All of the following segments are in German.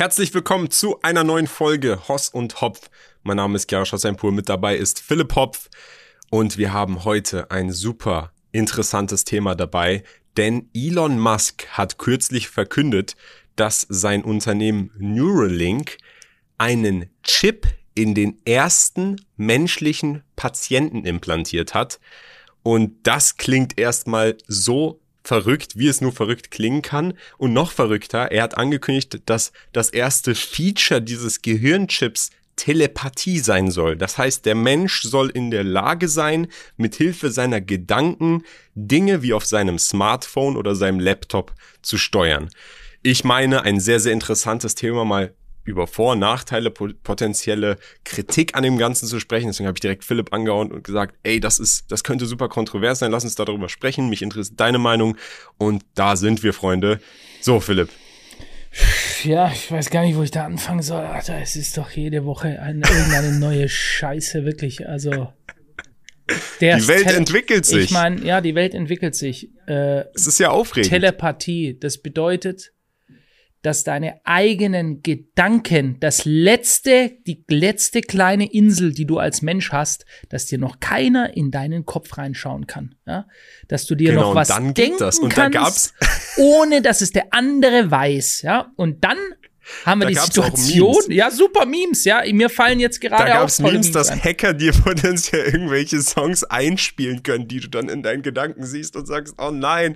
Herzlich willkommen zu einer neuen Folge Hoss und Hopf. Mein Name ist Gerhard Schossenpur, mit dabei ist Philipp Hopf und wir haben heute ein super interessantes Thema dabei, denn Elon Musk hat kürzlich verkündet, dass sein Unternehmen Neuralink einen Chip in den ersten menschlichen Patienten implantiert hat. Und das klingt erstmal so verrückt, wie es nur verrückt klingen kann. Und noch verrückter, er hat angekündigt, dass das erste Feature dieses Gehirnchips Telepathie sein soll. Das heißt, der Mensch soll in der Lage sein, mit Hilfe seiner Gedanken Dinge wie auf seinem Smartphone oder seinem Laptop zu steuern. Ich meine, ein sehr, sehr interessantes Thema mal über Vor- und Nachteile, potenzielle Kritik an dem Ganzen zu sprechen. Deswegen habe ich direkt Philipp angehauen und gesagt, ey, das ist, das könnte super kontrovers sein, lass uns darüber sprechen. Mich interessiert deine Meinung. Und da sind wir, Freunde. So, Philipp. Ja, ich weiß gar nicht, wo ich da anfangen soll. Alter, es ist doch jede Woche eine, irgendeine neue Scheiße, wirklich. Also. die Welt Tele entwickelt sich. Ich meine, ja, die Welt entwickelt sich. Äh, es ist ja aufregend. Telepathie, das bedeutet, dass deine eigenen Gedanken, das letzte, die letzte kleine Insel, die du als Mensch hast, dass dir noch keiner in deinen Kopf reinschauen kann, ja? dass du dir genau, noch was denken kannst, ohne dass es der andere weiß, ja, und dann haben wir da die Situation. Ja, super Memes, ja. Mir fallen jetzt gerade Da gab es Memes, Memes, dass Hacker dir potenziell irgendwelche Songs einspielen können, die du dann in deinen Gedanken siehst und sagst, oh nein.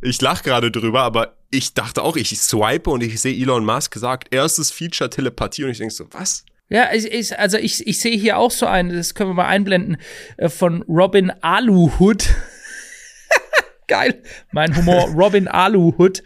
Ich lach gerade drüber, aber ich dachte auch, ich swipe und ich sehe Elon Musk gesagt, erstes Feature Telepathie und ich denke so, was? Ja, ich, ich, also ich, ich sehe hier auch so einen, das können wir mal einblenden, äh, von Robin Aluhut. Geil. Mein Humor, Robin Aluhut.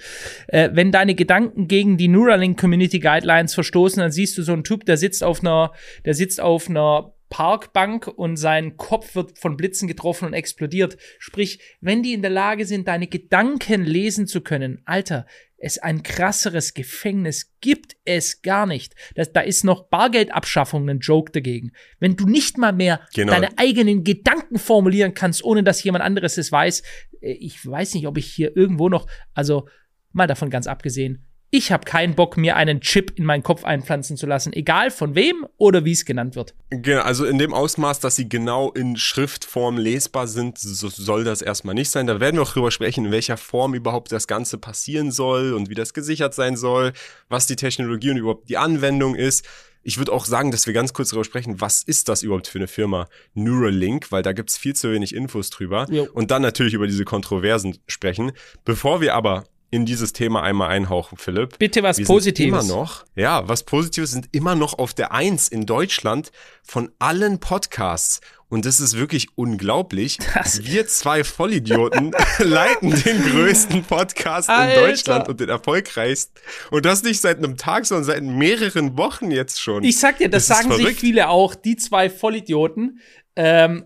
Äh, wenn deine Gedanken gegen die Neuralink Community Guidelines verstoßen, dann siehst du so einen Typ, der sitzt auf einer, der sitzt auf einer Parkbank und sein Kopf wird von Blitzen getroffen und explodiert. Sprich, wenn die in der Lage sind, deine Gedanken lesen zu können, Alter, es ein krasseres Gefängnis gibt es gar nicht. Das, da ist noch Bargeldabschaffung ein Joke dagegen. Wenn du nicht mal mehr genau. deine eigenen Gedanken formulieren kannst, ohne dass jemand anderes es weiß, ich weiß nicht, ob ich hier irgendwo noch, also mal davon ganz abgesehen, ich habe keinen Bock, mir einen Chip in meinen Kopf einpflanzen zu lassen, egal von wem oder wie es genannt wird. Genau, also in dem Ausmaß, dass sie genau in Schriftform lesbar sind, so soll das erstmal nicht sein. Da werden wir auch drüber sprechen, in welcher Form überhaupt das Ganze passieren soll und wie das gesichert sein soll, was die Technologie und überhaupt die Anwendung ist. Ich würde auch sagen, dass wir ganz kurz darüber sprechen, was ist das überhaupt für eine Firma Neuralink, weil da gibt's viel zu wenig Infos drüber. Jo. Und dann natürlich über diese Kontroversen sprechen. Bevor wir aber in dieses Thema einmal einhauchen, Philipp. Bitte was Wir Positives. Immer noch, ja, was Positives sind immer noch auf der Eins in Deutschland von allen Podcasts. Und das ist wirklich unglaublich. Das Wir zwei Vollidioten leiten den größten Podcast Alter. in Deutschland und den erfolgreichsten. Und das nicht seit einem Tag, sondern seit mehreren Wochen jetzt schon. Ich sag dir, das, das sagen sich viele auch, die zwei Vollidioten. Ähm,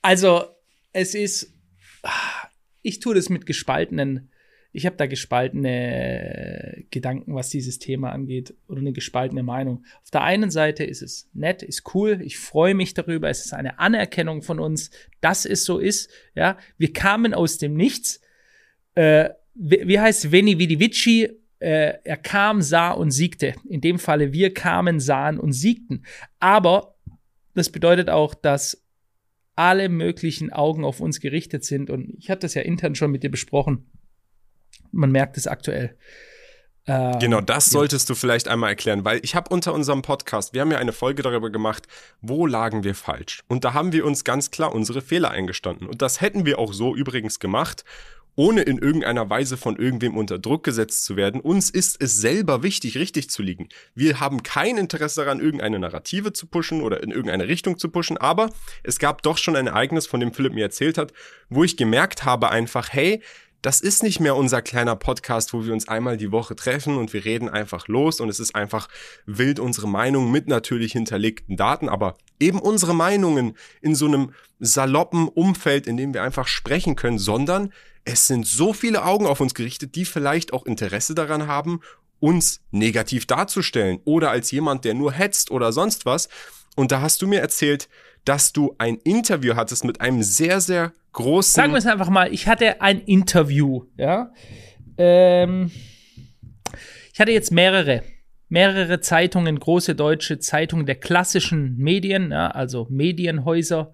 also, es ist, ich tue das mit gespaltenen ich habe da gespaltene Gedanken, was dieses Thema angeht, oder eine gespaltene Meinung. Auf der einen Seite ist es nett, ist cool, ich freue mich darüber, es ist eine Anerkennung von uns, dass es so ist. Ja, wir kamen aus dem Nichts. Äh, wie, heißt Veni Vidi Vici? Äh, er kam, sah und siegte. In dem Falle, wir kamen, sahen und siegten. Aber das bedeutet auch, dass alle möglichen Augen auf uns gerichtet sind. Und ich hatte das ja intern schon mit dir besprochen man merkt es aktuell. Ähm, genau, das solltest ja. du vielleicht einmal erklären, weil ich habe unter unserem Podcast, wir haben ja eine Folge darüber gemacht, wo lagen wir falsch. Und da haben wir uns ganz klar unsere Fehler eingestanden. Und das hätten wir auch so übrigens gemacht, ohne in irgendeiner Weise von irgendwem unter Druck gesetzt zu werden. Uns ist es selber wichtig, richtig zu liegen. Wir haben kein Interesse daran, irgendeine Narrative zu pushen oder in irgendeine Richtung zu pushen, aber es gab doch schon ein Ereignis, von dem Philipp mir erzählt hat, wo ich gemerkt habe einfach, hey, das ist nicht mehr unser kleiner Podcast, wo wir uns einmal die Woche treffen und wir reden einfach los und es ist einfach wild unsere Meinung mit natürlich hinterlegten Daten, aber eben unsere Meinungen in so einem saloppen Umfeld, in dem wir einfach sprechen können, sondern es sind so viele Augen auf uns gerichtet, die vielleicht auch Interesse daran haben, uns negativ darzustellen oder als jemand, der nur hetzt oder sonst was. Und da hast du mir erzählt, dass du ein Interview hattest mit einem sehr, sehr großen. Sagen wir es einfach mal, ich hatte ein Interview, ja. Ähm, ich hatte jetzt mehrere. mehrere Zeitungen, große deutsche Zeitungen der klassischen Medien, ja, also Medienhäuser,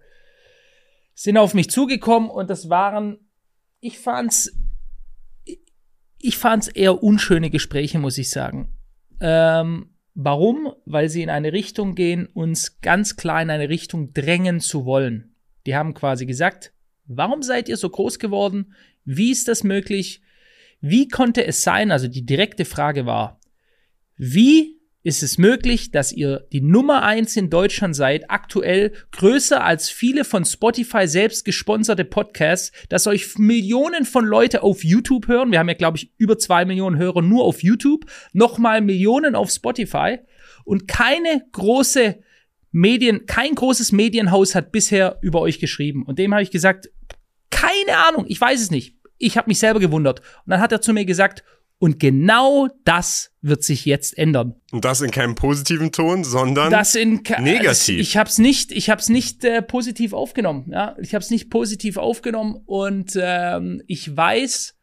sind auf mich zugekommen und das waren, ich fand's, ich fand's eher unschöne Gespräche, muss ich sagen. Ähm, warum? Weil sie in eine Richtung gehen, uns ganz klar in eine Richtung drängen zu wollen. Die haben quasi gesagt, warum seid ihr so groß geworden? Wie ist das möglich? Wie konnte es sein? Also die direkte Frage war, wie ist es möglich, dass ihr die Nummer eins in Deutschland seid, aktuell größer als viele von Spotify selbst gesponserte Podcasts, dass euch Millionen von Leute auf YouTube hören. Wir haben ja, glaube ich, über zwei Millionen Hörer nur auf YouTube, nochmal Millionen auf Spotify und keine große Medien, kein großes Medienhaus hat bisher über euch geschrieben. Und dem habe ich gesagt, keine Ahnung, ich weiß es nicht. Ich habe mich selber gewundert. Und dann hat er zu mir gesagt, und genau das wird sich jetzt ändern. Und das in keinem positiven Ton, sondern das in negativ. Also ich habe es nicht, ich habe es nicht äh, positiv aufgenommen. Ja, ich habe es nicht positiv aufgenommen und ähm, ich weiß,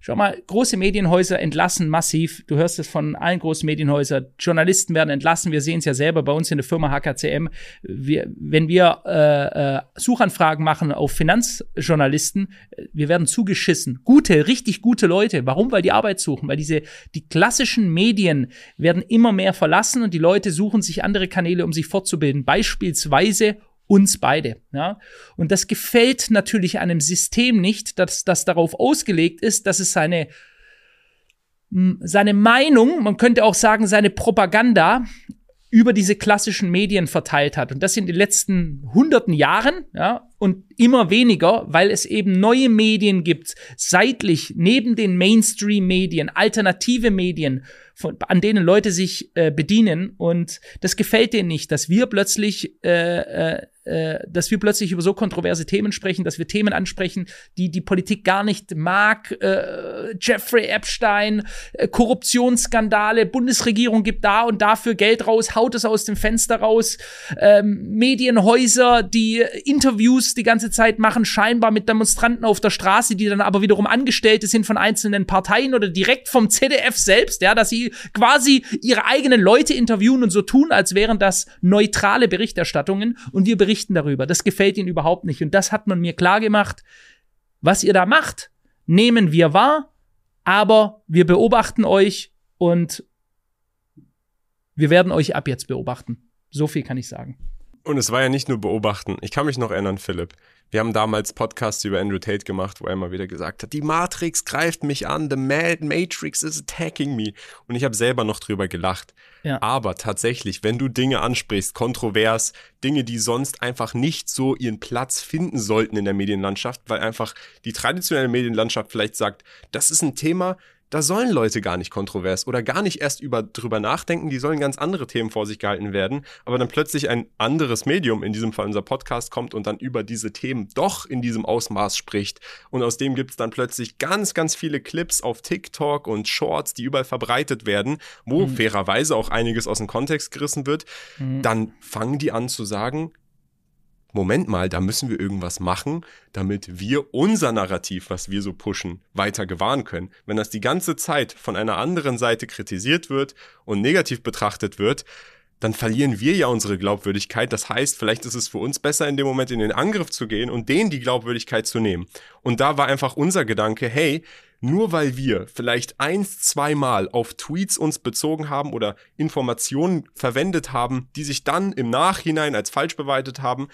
Schau mal, große Medienhäuser entlassen massiv. Du hörst es von allen großen Medienhäusern. Journalisten werden entlassen. Wir sehen es ja selber bei uns in der Firma HKCM. Wir, wenn wir äh, äh, Suchanfragen machen auf Finanzjournalisten, wir werden zugeschissen. Gute, richtig gute Leute. Warum? Weil die Arbeit suchen. Weil diese die klassischen Medien werden immer mehr verlassen und die Leute suchen sich andere Kanäle, um sich fortzubilden. Beispielsweise uns beide. Ja? Und das gefällt natürlich einem System nicht, dass das darauf ausgelegt ist, dass es seine seine Meinung, man könnte auch sagen, seine Propaganda über diese klassischen Medien verteilt hat. Und das in den letzten hunderten Jahren, ja, und immer weniger, weil es eben neue Medien gibt, seitlich neben den Mainstream-Medien, alternative Medien, von, an denen Leute sich äh, bedienen. Und das gefällt denen nicht, dass wir plötzlich äh, äh, äh, dass wir plötzlich über so kontroverse Themen sprechen, dass wir Themen ansprechen, die die Politik gar nicht mag. Äh, Jeffrey Epstein, äh, Korruptionsskandale, Bundesregierung gibt da und dafür Geld raus, haut es aus dem Fenster raus. Ähm, Medienhäuser, die Interviews die ganze Zeit machen, scheinbar mit Demonstranten auf der Straße, die dann aber wiederum Angestellte sind von einzelnen Parteien oder direkt vom ZDF selbst, ja, dass sie quasi ihre eigenen Leute interviewen und so tun, als wären das neutrale Berichterstattungen und wir berichten berichten darüber. Das gefällt ihnen überhaupt nicht. Und das hat man mir klar gemacht. Was ihr da macht, nehmen wir wahr, aber wir beobachten euch und wir werden euch ab jetzt beobachten. So viel kann ich sagen. Und es war ja nicht nur beobachten. Ich kann mich noch erinnern, Philipp. Wir haben damals Podcasts über Andrew Tate gemacht, wo er immer wieder gesagt hat, die Matrix greift mich an, the Matrix is attacking me. Und ich habe selber noch drüber gelacht. Ja. Aber tatsächlich, wenn du Dinge ansprichst, kontrovers, Dinge, die sonst einfach nicht so ihren Platz finden sollten in der Medienlandschaft, weil einfach die traditionelle Medienlandschaft vielleicht sagt, das ist ein Thema, da sollen Leute gar nicht kontrovers oder gar nicht erst über, drüber nachdenken, die sollen ganz andere Themen vor sich gehalten werden, aber dann plötzlich ein anderes Medium, in diesem Fall unser Podcast, kommt und dann über diese Themen doch in diesem Ausmaß spricht. Und aus dem gibt es dann plötzlich ganz, ganz viele Clips auf TikTok und Shorts, die überall verbreitet werden, wo mhm. fairerweise auch einiges aus dem Kontext gerissen wird. Mhm. Dann fangen die an zu sagen, Moment mal, da müssen wir irgendwas machen, damit wir unser Narrativ, was wir so pushen, weiter gewahren können. Wenn das die ganze Zeit von einer anderen Seite kritisiert wird und negativ betrachtet wird, dann verlieren wir ja unsere Glaubwürdigkeit. Das heißt, vielleicht ist es für uns besser, in dem Moment in den Angriff zu gehen und denen die Glaubwürdigkeit zu nehmen. Und da war einfach unser Gedanke, hey, nur weil wir vielleicht eins, zweimal auf Tweets uns bezogen haben oder Informationen verwendet haben, die sich dann im Nachhinein als falsch beweitet haben,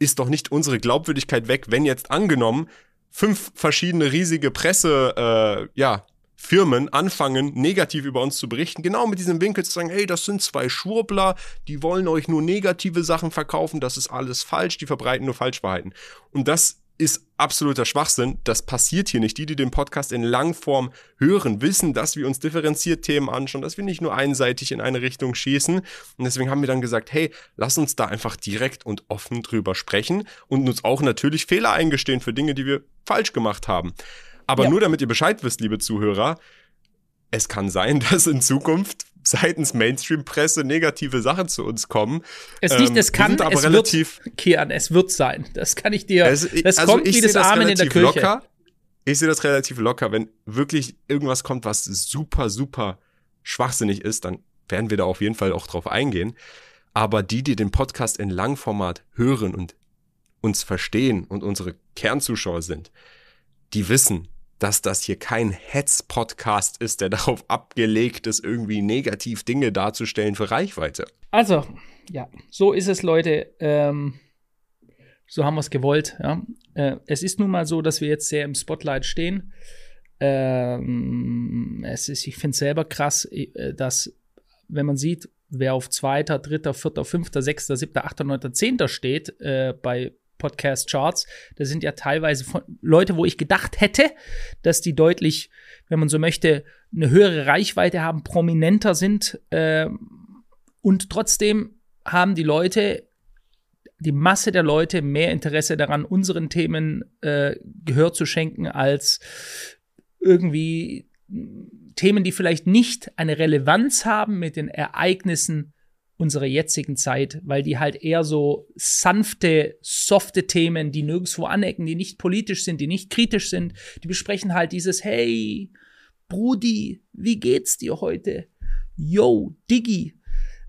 ist doch nicht unsere Glaubwürdigkeit weg, wenn jetzt angenommen fünf verschiedene riesige Presse, äh, ja, Firmen anfangen, negativ über uns zu berichten, genau mit diesem Winkel zu sagen, hey, das sind zwei Schwurbler, die wollen euch nur negative Sachen verkaufen, das ist alles falsch, die verbreiten nur Falschwahrheiten. Und das ist absoluter Schwachsinn. Das passiert hier nicht. Die, die den Podcast in Langform hören, wissen, dass wir uns differenziert Themen anschauen, dass wir nicht nur einseitig in eine Richtung schießen. Und deswegen haben wir dann gesagt, hey, lass uns da einfach direkt und offen drüber sprechen und uns auch natürlich Fehler eingestehen für Dinge, die wir falsch gemacht haben. Aber ja. nur damit ihr Bescheid wisst, liebe Zuhörer, es kann sein, dass in Zukunft seitens Mainstream-Presse negative Sachen zu uns kommen. Es nicht, es ähm, kann, aber es relativ, wird, Kian, es wird sein. Das kann ich dir, es, das also kommt wie das Amen in der Kirche. Locker. Ich sehe das relativ locker. Wenn wirklich irgendwas kommt, was super, super schwachsinnig ist, dann werden wir da auf jeden Fall auch drauf eingehen. Aber die, die den Podcast in Langformat hören und uns verstehen und unsere Kernzuschauer sind, die wissen, dass das hier kein Hetz-Podcast ist, der darauf abgelegt ist, irgendwie negativ Dinge darzustellen für Reichweite. Also, ja, so ist es, Leute. Ähm, so haben wir es gewollt. Ja. Äh, es ist nun mal so, dass wir jetzt sehr im Spotlight stehen. Ähm, es ist, ich finde es selber krass, äh, dass, wenn man sieht, wer auf zweiter, dritter, vierter, fünfter, sechster, siebter, achter, neunter, zehnter steht äh, bei Podcast-Charts. Das sind ja teilweise Leute, wo ich gedacht hätte, dass die deutlich, wenn man so möchte, eine höhere Reichweite haben, prominenter sind. Äh, und trotzdem haben die Leute, die Masse der Leute mehr Interesse daran, unseren Themen äh, Gehör zu schenken, als irgendwie Themen, die vielleicht nicht eine Relevanz haben mit den Ereignissen unserer jetzigen Zeit, weil die halt eher so sanfte, softe Themen, die nirgendwo anecken, die nicht politisch sind, die nicht kritisch sind, die besprechen halt dieses Hey, Brudi, wie geht's dir heute? Yo, Diggi.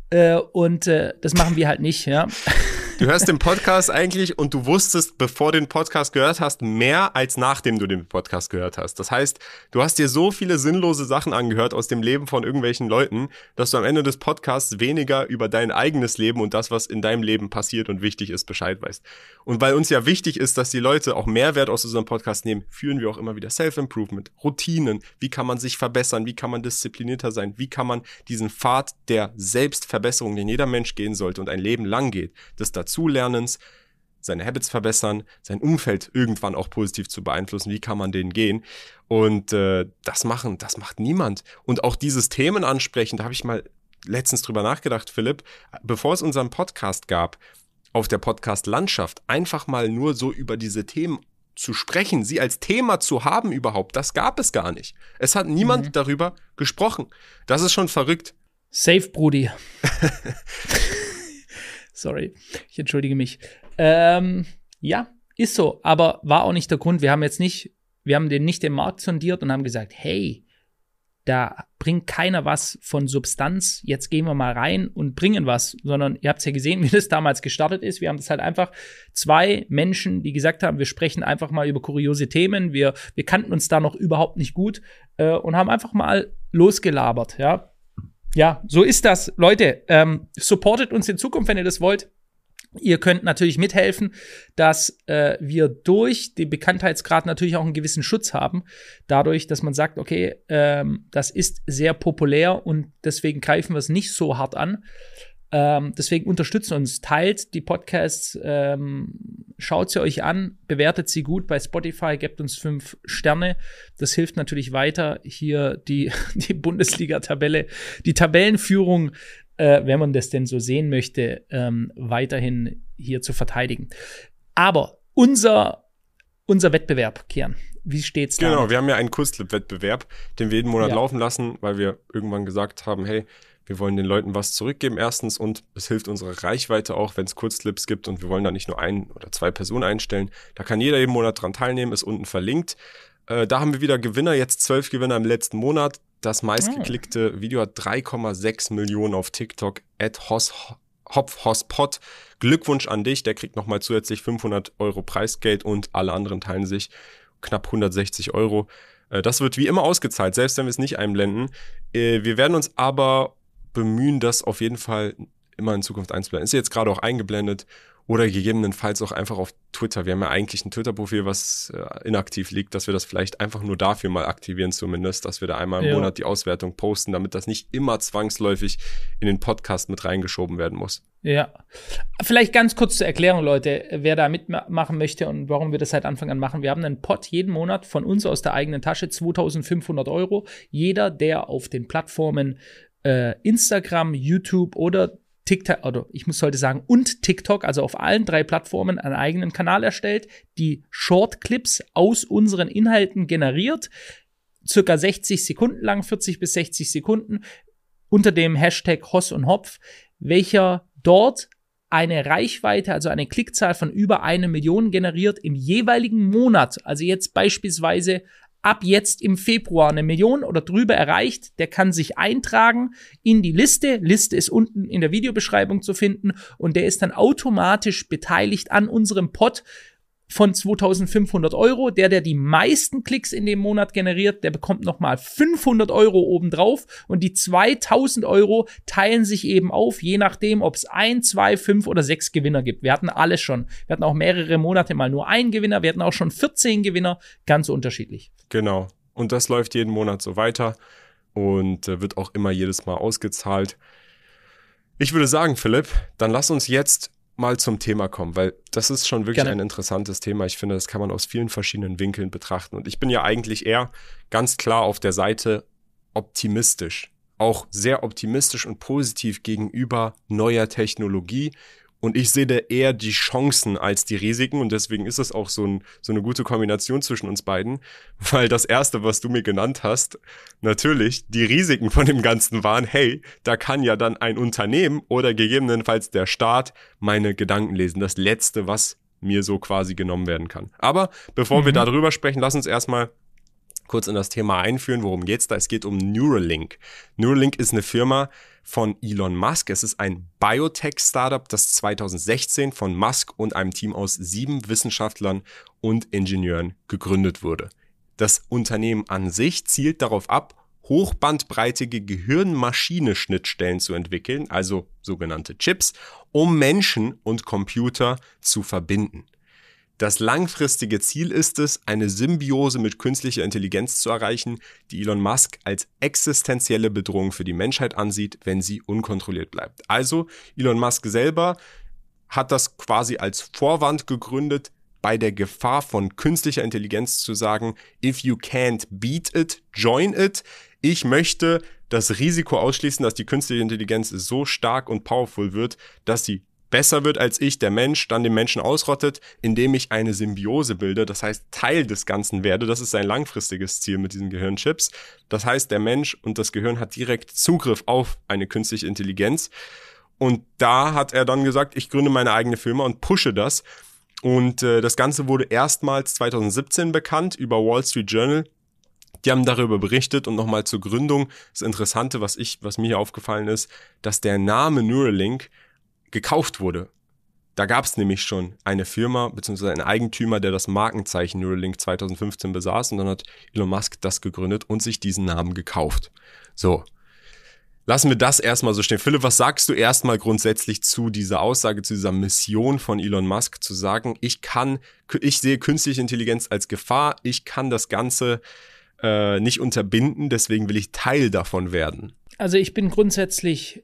Äh, und äh, das machen wir halt nicht, ja. Du hörst den Podcast eigentlich und du wusstest, bevor du den Podcast gehört hast, mehr als nachdem du den Podcast gehört hast. Das heißt, du hast dir so viele sinnlose Sachen angehört aus dem Leben von irgendwelchen Leuten, dass du am Ende des Podcasts weniger über dein eigenes Leben und das, was in deinem Leben passiert und wichtig ist, Bescheid weißt. Und weil uns ja wichtig ist, dass die Leute auch Mehrwert aus unserem Podcast nehmen, führen wir auch immer wieder Self-Improvement, Routinen. Wie kann man sich verbessern? Wie kann man disziplinierter sein? Wie kann man diesen Pfad der Selbstverbesserung, den jeder Mensch gehen sollte und ein Leben lang geht, das dazu Dazulernens, seine Habits verbessern, sein Umfeld irgendwann auch positiv zu beeinflussen. Wie kann man denen gehen? Und äh, das machen, das macht niemand. Und auch dieses Themen ansprechen, da habe ich mal letztens drüber nachgedacht, Philipp, bevor es unseren Podcast gab, auf der Podcast-Landschaft, einfach mal nur so über diese Themen zu sprechen, sie als Thema zu haben überhaupt, das gab es gar nicht. Es hat niemand mhm. darüber gesprochen. Das ist schon verrückt. Safe, Brudi. Sorry, ich entschuldige mich. Ähm, ja, ist so, aber war auch nicht der Grund. Wir haben jetzt nicht, wir haben den nicht den Markt sondiert und haben gesagt, hey, da bringt keiner was von Substanz. Jetzt gehen wir mal rein und bringen was, sondern ihr habt es ja gesehen, wie das damals gestartet ist. Wir haben das halt einfach zwei Menschen, die gesagt haben, wir sprechen einfach mal über kuriose Themen. Wir, wir kannten uns da noch überhaupt nicht gut äh, und haben einfach mal losgelabert, ja. Ja, so ist das. Leute, ähm, supportet uns in Zukunft, wenn ihr das wollt. Ihr könnt natürlich mithelfen, dass äh, wir durch den Bekanntheitsgrad natürlich auch einen gewissen Schutz haben. Dadurch, dass man sagt, okay, ähm, das ist sehr populär und deswegen greifen wir es nicht so hart an. Ähm, deswegen unterstützt uns, teilt die Podcasts, ähm, schaut sie euch an, bewertet sie gut bei Spotify, gebt uns fünf Sterne. Das hilft natürlich weiter, hier die, die Bundesliga-Tabelle, die Tabellenführung, äh, wenn man das denn so sehen möchte, ähm, weiterhin hier zu verteidigen. Aber unser, unser Wettbewerb, Kian, wie steht's da? Genau, wir haben ja einen Kurzclip-Wettbewerb, den wir jeden Monat ja. laufen lassen, weil wir irgendwann gesagt haben, hey, wir wollen den Leuten was zurückgeben, erstens, und es hilft unserer Reichweite auch, wenn es Kurzclips gibt und wir wollen da nicht nur ein oder zwei Personen einstellen. Da kann jeder jeden Monat dran teilnehmen, ist unten verlinkt. Äh, da haben wir wieder Gewinner, jetzt zwölf Gewinner im letzten Monat. Das meistgeklickte oh. Video hat 3,6 Millionen auf TikTok. At Hos, Hopfhospot. Glückwunsch an dich, der kriegt nochmal zusätzlich 500 Euro Preisgeld und alle anderen teilen sich knapp 160 Euro. Äh, das wird wie immer ausgezahlt, selbst wenn wir es nicht einblenden. Äh, wir werden uns aber bemühen, das auf jeden Fall immer in Zukunft einzublenden. Ist jetzt gerade auch eingeblendet oder gegebenenfalls auch einfach auf Twitter. Wir haben ja eigentlich ein Twitter-Profil, was äh, inaktiv liegt, dass wir das vielleicht einfach nur dafür mal aktivieren zumindest, dass wir da einmal im ja. Monat die Auswertung posten, damit das nicht immer zwangsläufig in den Podcast mit reingeschoben werden muss. Ja. Vielleicht ganz kurz zur Erklärung, Leute, wer da mitmachen möchte und warum wir das seit Anfang an machen. Wir haben einen Pot jeden Monat von uns aus der eigenen Tasche, 2500 Euro. Jeder, der auf den Plattformen äh, Instagram, YouTube oder TikTok, oder ich muss heute sagen, und TikTok, also auf allen drei Plattformen einen eigenen Kanal erstellt, die Short-Clips aus unseren Inhalten generiert, circa 60 Sekunden lang, 40 bis 60 Sekunden, unter dem Hashtag Hoss und Hopf, welcher dort eine Reichweite, also eine Klickzahl von über eine Million generiert im jeweiligen Monat. Also jetzt beispielsweise ab jetzt im Februar eine Million oder drüber erreicht, der kann sich eintragen in die Liste. Liste ist unten in der Videobeschreibung zu finden und der ist dann automatisch beteiligt an unserem Pod von 2500 Euro. Der, der die meisten Klicks in dem Monat generiert, der bekommt nochmal 500 Euro obendrauf und die 2000 Euro teilen sich eben auf, je nachdem, ob es ein, zwei, fünf oder sechs Gewinner gibt. Wir hatten alles schon. Wir hatten auch mehrere Monate mal nur einen Gewinner. Wir hatten auch schon 14 Gewinner. Ganz unterschiedlich. Genau. Und das läuft jeden Monat so weiter und äh, wird auch immer jedes Mal ausgezahlt. Ich würde sagen, Philipp, dann lass uns jetzt mal zum Thema kommen, weil das ist schon wirklich Gerne. ein interessantes Thema. Ich finde, das kann man aus vielen verschiedenen Winkeln betrachten. Und ich bin ja eigentlich eher ganz klar auf der Seite optimistisch. Auch sehr optimistisch und positiv gegenüber neuer Technologie, und ich sehe da eher die Chancen als die Risiken. Und deswegen ist es auch so, ein, so eine gute Kombination zwischen uns beiden. Weil das Erste, was du mir genannt hast, natürlich die Risiken von dem Ganzen waren, hey, da kann ja dann ein Unternehmen oder gegebenenfalls der Staat meine Gedanken lesen. Das Letzte, was mir so quasi genommen werden kann. Aber bevor mhm. wir darüber sprechen, lass uns erstmal kurz in das Thema einführen. Worum geht's da? Es geht um Neuralink. Neuralink ist eine Firma von Elon Musk. Es ist ein Biotech-Startup, das 2016 von Musk und einem Team aus sieben Wissenschaftlern und Ingenieuren gegründet wurde. Das Unternehmen an sich zielt darauf ab, hochbandbreitige Gehirn-Maschine-Schnittstellen zu entwickeln, also sogenannte Chips, um Menschen und Computer zu verbinden. Das langfristige Ziel ist es, eine Symbiose mit künstlicher Intelligenz zu erreichen, die Elon Musk als existenzielle Bedrohung für die Menschheit ansieht, wenn sie unkontrolliert bleibt. Also Elon Musk selber hat das quasi als Vorwand gegründet, bei der Gefahr von künstlicher Intelligenz zu sagen, if you can't beat it, join it. Ich möchte das Risiko ausschließen, dass die künstliche Intelligenz so stark und powerful wird, dass sie besser wird als ich, der Mensch dann den Menschen ausrottet, indem ich eine Symbiose bilde, das heißt Teil des Ganzen werde. Das ist sein langfristiges Ziel mit diesen Gehirnchips. Das heißt, der Mensch und das Gehirn hat direkt Zugriff auf eine künstliche Intelligenz. Und da hat er dann gesagt, ich gründe meine eigene Firma und pushe das. Und äh, das Ganze wurde erstmals 2017 bekannt über Wall Street Journal. Die haben darüber berichtet und nochmal zur Gründung. Das Interessante, was ich, was mir hier aufgefallen ist, dass der Name Neuralink gekauft wurde. Da gab es nämlich schon eine Firma bzw. einen Eigentümer, der das Markenzeichen Neuralink 2015 besaß und dann hat Elon Musk das gegründet und sich diesen Namen gekauft. So. Lassen wir das erstmal so stehen. Philipp, was sagst du erstmal grundsätzlich zu dieser Aussage, zu dieser Mission von Elon Musk, zu sagen, ich kann, ich sehe künstliche Intelligenz als Gefahr, ich kann das Ganze äh, nicht unterbinden, deswegen will ich Teil davon werden? Also ich bin grundsätzlich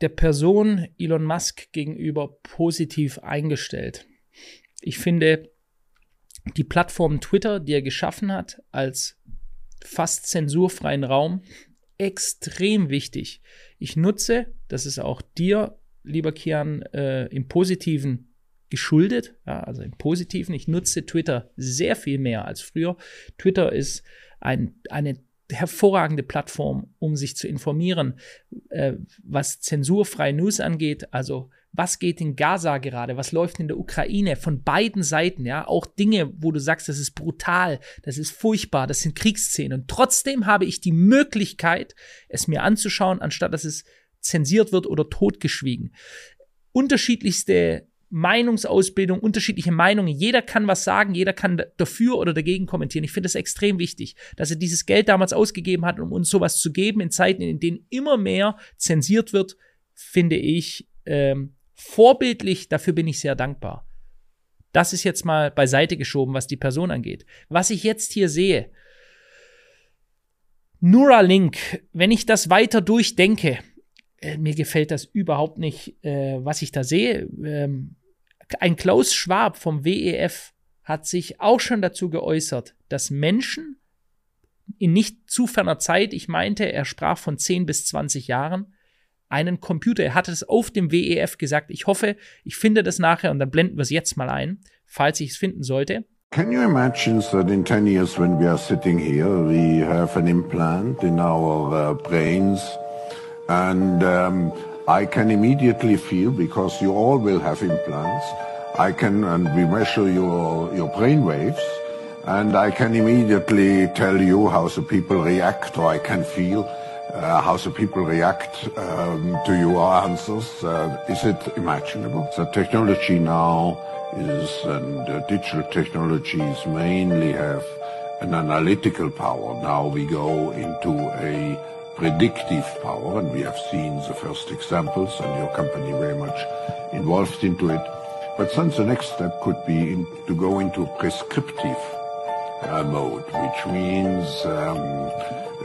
der Person Elon Musk gegenüber positiv eingestellt. Ich finde die Plattform Twitter, die er geschaffen hat, als fast zensurfreien Raum, extrem wichtig. Ich nutze, das ist auch dir, lieber Kian, äh, im Positiven geschuldet, ja, also im Positiven, ich nutze Twitter sehr viel mehr als früher. Twitter ist ein, eine hervorragende Plattform, um sich zu informieren, äh, was zensurfreie News angeht. Also was geht in Gaza gerade, was läuft in der Ukraine von beiden Seiten, ja, auch Dinge, wo du sagst, das ist brutal, das ist furchtbar, das sind Kriegsszenen. Und trotzdem habe ich die Möglichkeit, es mir anzuschauen, anstatt dass es zensiert wird oder totgeschwiegen. Unterschiedlichste Meinungsausbildung, unterschiedliche Meinungen. Jeder kann was sagen, jeder kann dafür oder dagegen kommentieren. Ich finde es extrem wichtig, dass er dieses Geld damals ausgegeben hat, um uns sowas zu geben in Zeiten, in denen immer mehr zensiert wird, finde ich ähm, vorbildlich. Dafür bin ich sehr dankbar. Das ist jetzt mal beiseite geschoben, was die Person angeht. Was ich jetzt hier sehe, Neuralink, wenn ich das weiter durchdenke, äh, mir gefällt das überhaupt nicht, äh, was ich da sehe. Ähm, ein Klaus Schwab vom WEF hat sich auch schon dazu geäußert, dass Menschen in nicht zu ferner Zeit, ich meinte, er sprach von 10 bis 20 Jahren, einen Computer, er hatte es auf dem WEF gesagt. Ich hoffe, ich finde das nachher und dann blenden wir es jetzt mal ein, falls ich es finden sollte. Can you imagine that in 10 years when we are sitting here, we have an implant in our uh, brains and um, I can immediately feel, because you all will have implants, I can, and we measure your, your brain waves, and I can immediately tell you how the people react, or I can feel uh, how the people react um, to your answers. Uh, is it imaginable? The technology now is, and uh, digital technologies mainly have an analytical power. Now we go into a predictive power, and we have seen the first examples, and your company very much involved into it. But since the next step could be in, to go into prescriptive uh, mode, which means um,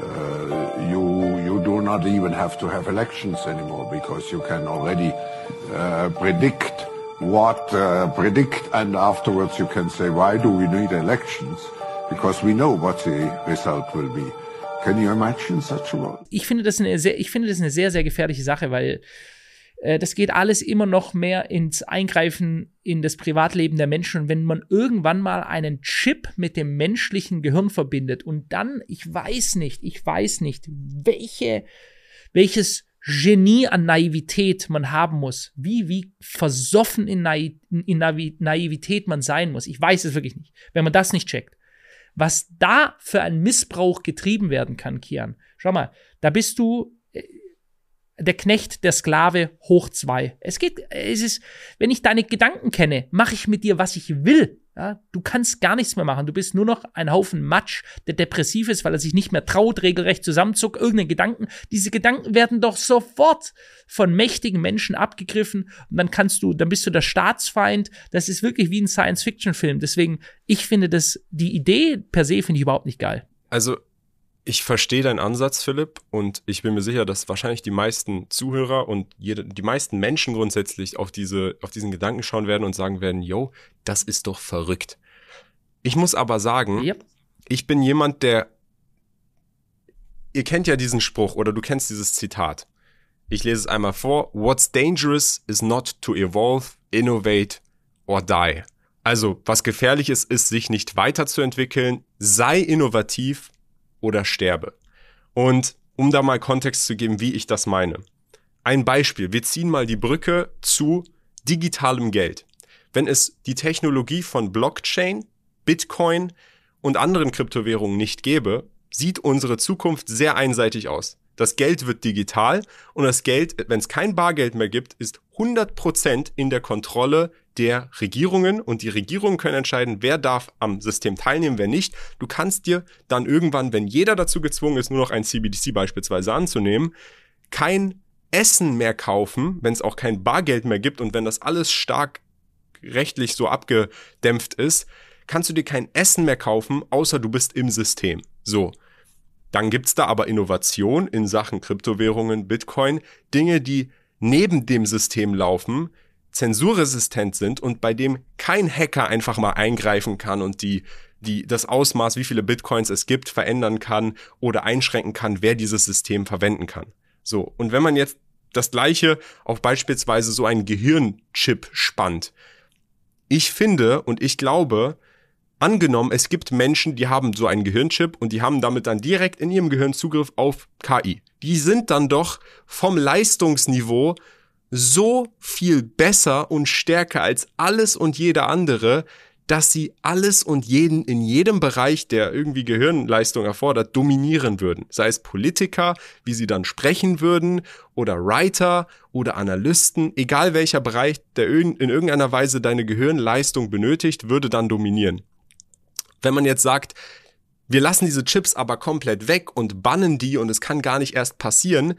uh, you you do not even have to have elections anymore because you can already uh, predict what uh, predict, and afterwards you can say, why do we need elections? Because we know what the result will be. Can you imagine such a world? Ich finde das eine sehr, ich finde das eine sehr, sehr gefährliche Sache, weil äh, das geht alles immer noch mehr ins Eingreifen in das Privatleben der Menschen. Und wenn man irgendwann mal einen Chip mit dem menschlichen Gehirn verbindet und dann, ich weiß nicht, ich weiß nicht, welche, welches Genie an Naivität man haben muss, wie, wie versoffen in, Naiv in Naivität man sein muss. Ich weiß es wirklich nicht, wenn man das nicht checkt was da für ein Missbrauch getrieben werden kann, Kian. Schau mal, da bist du äh, der Knecht, der Sklave hoch zwei. Es geht, es ist, wenn ich deine Gedanken kenne, mache ich mit dir, was ich will. Ja, du kannst gar nichts mehr machen. Du bist nur noch ein Haufen Matsch, der depressiv ist, weil er sich nicht mehr traut, regelrecht zusammenzuckt, irgendeinen Gedanken. Diese Gedanken werden doch sofort von mächtigen Menschen abgegriffen und dann kannst du, dann bist du der Staatsfeind. Das ist wirklich wie ein Science-Fiction-Film. Deswegen, ich finde das, die Idee per se finde ich überhaupt nicht geil. Also, ich verstehe deinen Ansatz, Philipp, und ich bin mir sicher, dass wahrscheinlich die meisten Zuhörer und jede, die meisten Menschen grundsätzlich auf diese, auf diesen Gedanken schauen werden und sagen werden, yo, das ist doch verrückt. Ich muss aber sagen, yep. ich bin jemand, der, ihr kennt ja diesen Spruch oder du kennst dieses Zitat. Ich lese es einmal vor. What's dangerous is not to evolve, innovate or die. Also, was gefährlich ist, ist, sich nicht weiterzuentwickeln, sei innovativ oder sterbe. Und um da mal Kontext zu geben, wie ich das meine. Ein Beispiel. Wir ziehen mal die Brücke zu digitalem Geld. Wenn es die Technologie von Blockchain, Bitcoin und anderen Kryptowährungen nicht gäbe, sieht unsere Zukunft sehr einseitig aus. Das Geld wird digital und das Geld, wenn es kein Bargeld mehr gibt, ist 100% in der Kontrolle der Regierungen und die Regierungen können entscheiden, wer darf am System teilnehmen, wer nicht. Du kannst dir dann irgendwann, wenn jeder dazu gezwungen ist, nur noch ein CBDC beispielsweise anzunehmen, kein Essen mehr kaufen, wenn es auch kein Bargeld mehr gibt und wenn das alles stark rechtlich so abgedämpft ist, kannst du dir kein Essen mehr kaufen, außer du bist im System. So. Dann gibt's da aber Innovation in Sachen Kryptowährungen, Bitcoin, Dinge, die neben dem System laufen, zensurresistent sind und bei dem kein Hacker einfach mal eingreifen kann und die die das Ausmaß, wie viele Bitcoins es gibt, verändern kann oder einschränken kann, wer dieses System verwenden kann. So, und wenn man jetzt das gleiche auf beispielsweise so einen Gehirnchip spannt, ich finde und ich glaube, angenommen, es gibt Menschen, die haben so einen Gehirnchip und die haben damit dann direkt in ihrem Gehirn Zugriff auf KI. Die sind dann doch vom Leistungsniveau so viel besser und stärker als alles und jeder andere, dass sie alles und jeden in jedem Bereich, der irgendwie Gehirnleistung erfordert, dominieren würden. Sei es Politiker, wie sie dann sprechen würden, oder Writer oder Analysten, egal welcher Bereich, der in irgendeiner Weise deine Gehirnleistung benötigt, würde dann dominieren. Wenn man jetzt sagt, wir lassen diese Chips aber komplett weg und bannen die und es kann gar nicht erst passieren,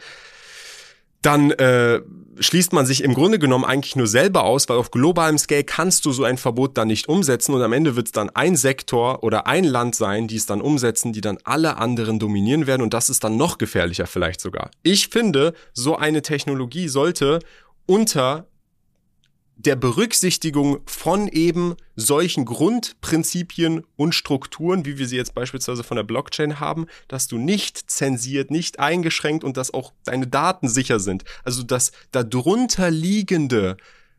dann äh, schließt man sich im Grunde genommen eigentlich nur selber aus, weil auf globalem Scale kannst du so ein Verbot dann nicht umsetzen und am Ende wird es dann ein Sektor oder ein Land sein, die es dann umsetzen, die dann alle anderen dominieren werden und das ist dann noch gefährlicher vielleicht sogar. Ich finde, so eine Technologie sollte unter der Berücksichtigung von eben solchen Grundprinzipien und Strukturen, wie wir sie jetzt beispielsweise von der Blockchain haben, dass du nicht zensiert, nicht eingeschränkt und dass auch deine Daten sicher sind. Also das darunter liegende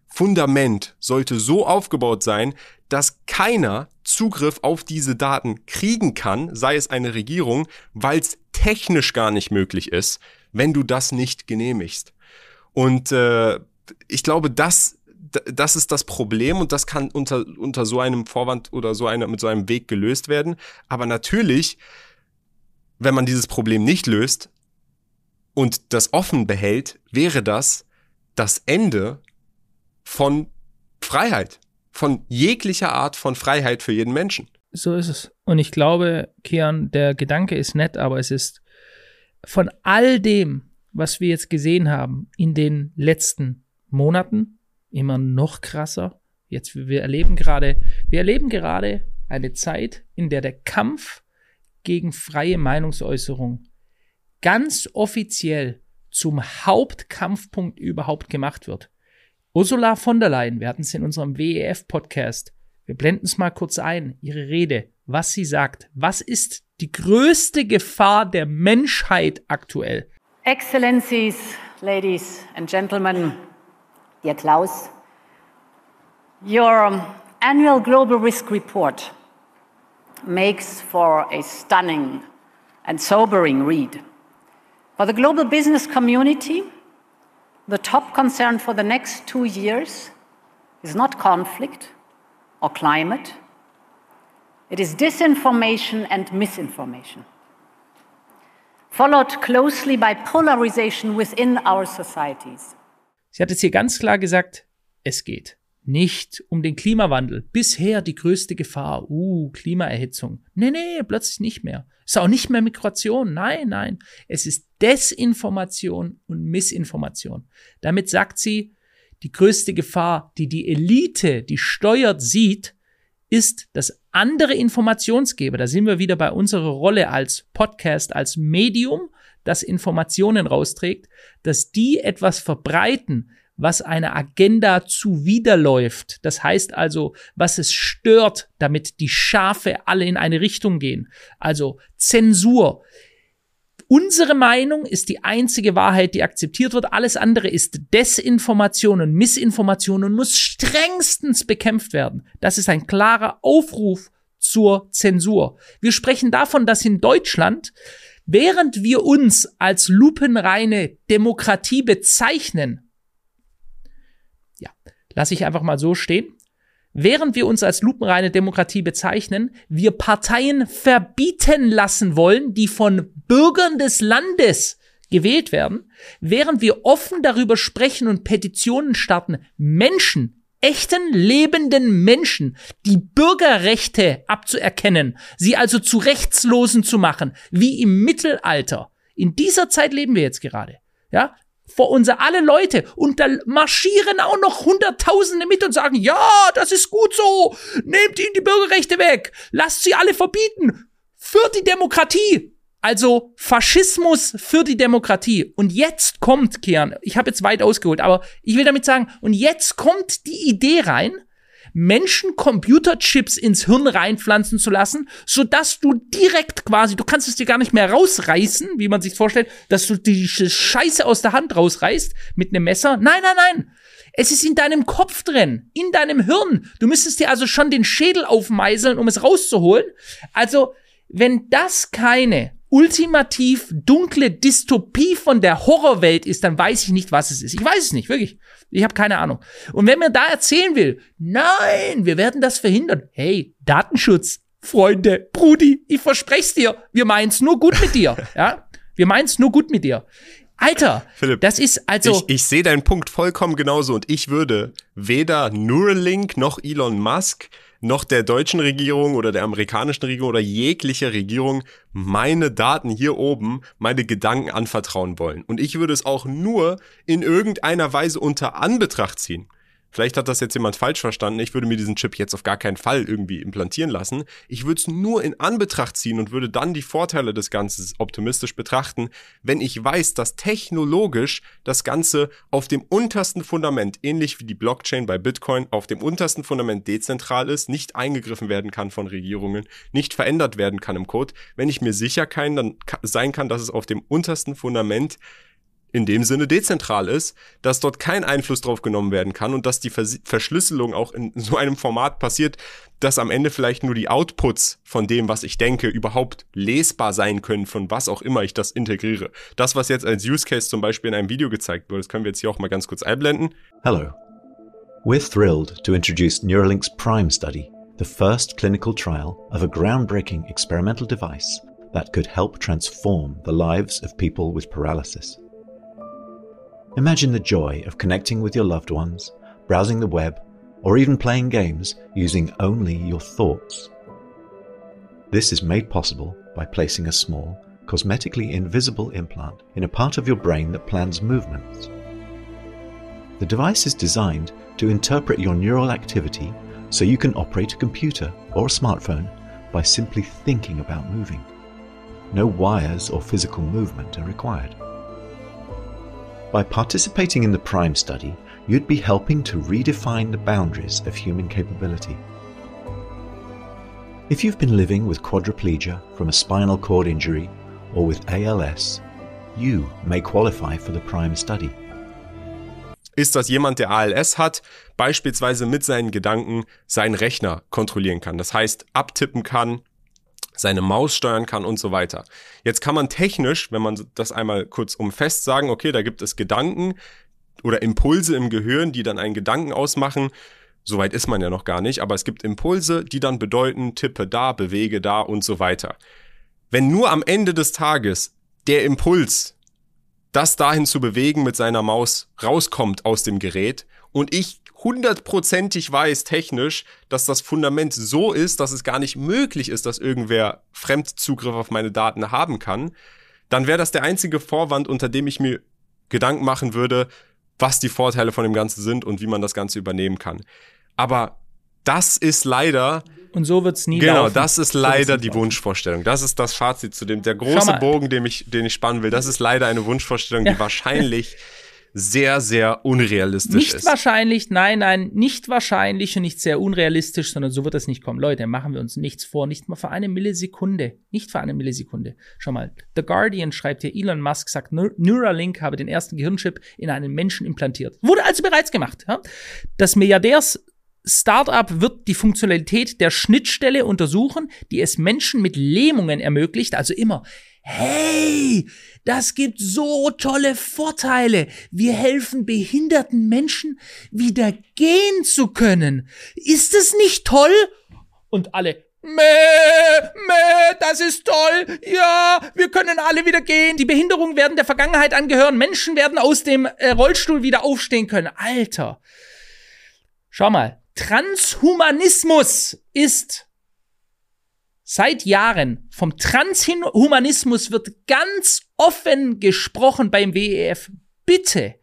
Fundament sollte so aufgebaut sein, dass keiner Zugriff auf diese Daten kriegen kann, sei es eine Regierung, weil es technisch gar nicht möglich ist, wenn du das nicht genehmigst. Und äh, ich glaube, das das ist das Problem und das kann unter, unter so einem Vorwand oder so einer, mit so einem Weg gelöst werden. Aber natürlich, wenn man dieses Problem nicht löst und das offen behält, wäre das das Ende von Freiheit, von jeglicher Art von Freiheit für jeden Menschen. So ist es. Und ich glaube, Kian, der Gedanke ist nett, aber es ist von all dem, was wir jetzt gesehen haben in den letzten Monaten, immer noch krasser. Jetzt, wir erleben gerade, wir erleben gerade eine Zeit, in der der Kampf gegen freie Meinungsäußerung ganz offiziell zum Hauptkampfpunkt überhaupt gemacht wird. Ursula von der Leyen, wir hatten es in unserem WEF-Podcast, wir blenden es mal kurz ein, ihre Rede, was sie sagt. Was ist die größte Gefahr der Menschheit aktuell? Excellencies, Ladies and Gentlemen, dear Klaus, your um, annual global risk report makes for a stunning and sobering read. For the global business community, the top concern for the next two years is not conflict or climate, it is disinformation and misinformation followed closely by polarization within our societies. Sie hat jetzt hier ganz klar gesagt, es geht nicht um den Klimawandel. Bisher die größte Gefahr. Uh, Klimaerhitzung. Nee, nee, plötzlich nicht mehr. Ist auch nicht mehr Migration. Nein, nein. Es ist Desinformation und Missinformation. Damit sagt sie, die größte Gefahr, die die Elite, die steuert, sieht, ist, dass andere Informationsgeber, da sind wir wieder bei unserer Rolle als Podcast, als Medium, das Informationen rausträgt, dass die etwas verbreiten, was einer Agenda zuwiderläuft. Das heißt also, was es stört, damit die Schafe alle in eine Richtung gehen. Also Zensur, Unsere Meinung ist die einzige Wahrheit, die akzeptiert wird. Alles andere ist Desinformation und Missinformation und muss strengstens bekämpft werden. Das ist ein klarer Aufruf zur Zensur. Wir sprechen davon, dass in Deutschland, während wir uns als lupenreine Demokratie bezeichnen, ja, lasse ich einfach mal so stehen, während wir uns als lupenreine Demokratie bezeichnen, wir Parteien verbieten lassen wollen, die von Bürgern des Landes gewählt werden, während wir offen darüber sprechen und Petitionen starten, Menschen, echten lebenden Menschen, die Bürgerrechte abzuerkennen, sie also zu Rechtslosen zu machen, wie im Mittelalter. In dieser Zeit leben wir jetzt gerade. Ja, vor unser alle Leute und da marschieren auch noch Hunderttausende mit und sagen, ja, das ist gut so, nehmt ihnen die Bürgerrechte weg, lasst sie alle verbieten, für die Demokratie. Also Faschismus für die Demokratie. Und jetzt kommt, Kian, ich habe jetzt weit ausgeholt, aber ich will damit sagen, und jetzt kommt die Idee rein, Menschen Computerchips ins Hirn reinpflanzen zu lassen, sodass du direkt quasi, du kannst es dir gar nicht mehr rausreißen, wie man sich vorstellt, dass du die Scheiße aus der Hand rausreißt mit einem Messer. Nein, nein, nein. Es ist in deinem Kopf drin, in deinem Hirn. Du müsstest dir also schon den Schädel aufmeißeln, um es rauszuholen. Also, wenn das keine ultimativ dunkle Dystopie von der Horrorwelt ist, dann weiß ich nicht, was es ist. Ich weiß es nicht, wirklich. Ich habe keine Ahnung. Und wenn man da erzählen will, nein, wir werden das verhindern. Hey, Datenschutz, Freunde, Brudi, ich verspreche dir, wir meinen's nur gut mit dir. Ja, wir meinen's nur gut mit dir. Alter, Philipp, das ist also. Ich, ich sehe deinen Punkt vollkommen genauso und ich würde weder Neuralink noch Elon Musk noch der deutschen Regierung oder der amerikanischen Regierung oder jeglicher Regierung meine Daten hier oben, meine Gedanken anvertrauen wollen. Und ich würde es auch nur in irgendeiner Weise unter Anbetracht ziehen. Vielleicht hat das jetzt jemand falsch verstanden. Ich würde mir diesen Chip jetzt auf gar keinen Fall irgendwie implantieren lassen. Ich würde es nur in Anbetracht ziehen und würde dann die Vorteile des Ganzen optimistisch betrachten, wenn ich weiß, dass technologisch das Ganze auf dem untersten Fundament, ähnlich wie die Blockchain bei Bitcoin, auf dem untersten Fundament dezentral ist, nicht eingegriffen werden kann von Regierungen, nicht verändert werden kann im Code. Wenn ich mir sicher kein, dann sein kann, dass es auf dem untersten Fundament in dem Sinne dezentral ist, dass dort kein Einfluss drauf genommen werden kann und dass die Vers Verschlüsselung auch in so einem Format passiert, dass am Ende vielleicht nur die Outputs von dem, was ich denke, überhaupt lesbar sein können, von was auch immer ich das integriere. Das, was jetzt als Use Case zum Beispiel in einem Video gezeigt wurde, das können wir jetzt hier auch mal ganz kurz einblenden. Hello. We're thrilled to introduce Neuralink's Prime study, the first clinical trial of a groundbreaking experimental device that could help transform the lives of people with paralysis. Imagine the joy of connecting with your loved ones, browsing the web, or even playing games using only your thoughts. This is made possible by placing a small, cosmetically invisible implant in a part of your brain that plans movements. The device is designed to interpret your neural activity so you can operate a computer or a smartphone by simply thinking about moving. No wires or physical movement are required. By participating in the PRIME study, you'd be helping to redefine the boundaries of human capability. If you've been living with quadriplegia from a spinal cord injury or with ALS, you may qualify for the PRIME study. Ist das jemand, der ALS hat, beispielsweise mit seinen Gedanken seinen Rechner kontrollieren kann. Das heißt, abtippen kann, seine Maus steuern kann und so weiter. Jetzt kann man technisch, wenn man das einmal kurz umfest sagen, okay, da gibt es Gedanken oder Impulse im Gehirn, die dann einen Gedanken ausmachen. Soweit ist man ja noch gar nicht, aber es gibt Impulse, die dann bedeuten, tippe da, bewege da und so weiter. Wenn nur am Ende des Tages der Impuls, das dahin zu bewegen mit seiner Maus rauskommt aus dem Gerät und ich hundertprozentig weiß technisch, dass das Fundament so ist, dass es gar nicht möglich ist, dass irgendwer Fremdzugriff auf meine Daten haben kann, dann wäre das der einzige Vorwand, unter dem ich mir Gedanken machen würde, was die Vorteile von dem Ganzen sind und wie man das Ganze übernehmen kann. Aber das ist leider. Und so wird's nie Genau, laufen. das ist So leider wird's die laufen. Wunschvorstellung. Das ist das Fazit zu dem. Der große. Bogen, den ich, den ich spannen will, das ist leider eine Wunschvorstellung, die wahrscheinlich sehr, sehr unrealistisch Nicht ist. wahrscheinlich, nein, nein, nicht wahrscheinlich und nicht sehr unrealistisch, sondern so wird es nicht kommen. Leute, machen wir uns nichts vor, nicht mal für eine Millisekunde. Nicht für eine Millisekunde. Schau mal, The Guardian schreibt hier, Elon Musk sagt, Neu- Neuralink habe den ersten Gehirnchip in einen Menschen implantiert. Wurde also bereits gemacht. Ja? Das Milliardärs Startup wird die Funktionalität der Schnittstelle untersuchen, die es Menschen mit Lähmungen ermöglicht, also immer Hey, das gibt so tolle Vorteile. Wir helfen behinderten Menschen wieder gehen zu können. Ist es nicht toll? Und alle Meh, meh, das ist toll. Ja, wir können alle wieder gehen. Die Behinderungen werden der Vergangenheit angehören. Menschen werden aus dem äh, Rollstuhl wieder aufstehen können. Alter. Schau mal, Transhumanismus ist seit Jahren vom Transhumanismus wird ganz offen gesprochen beim WEF. Bitte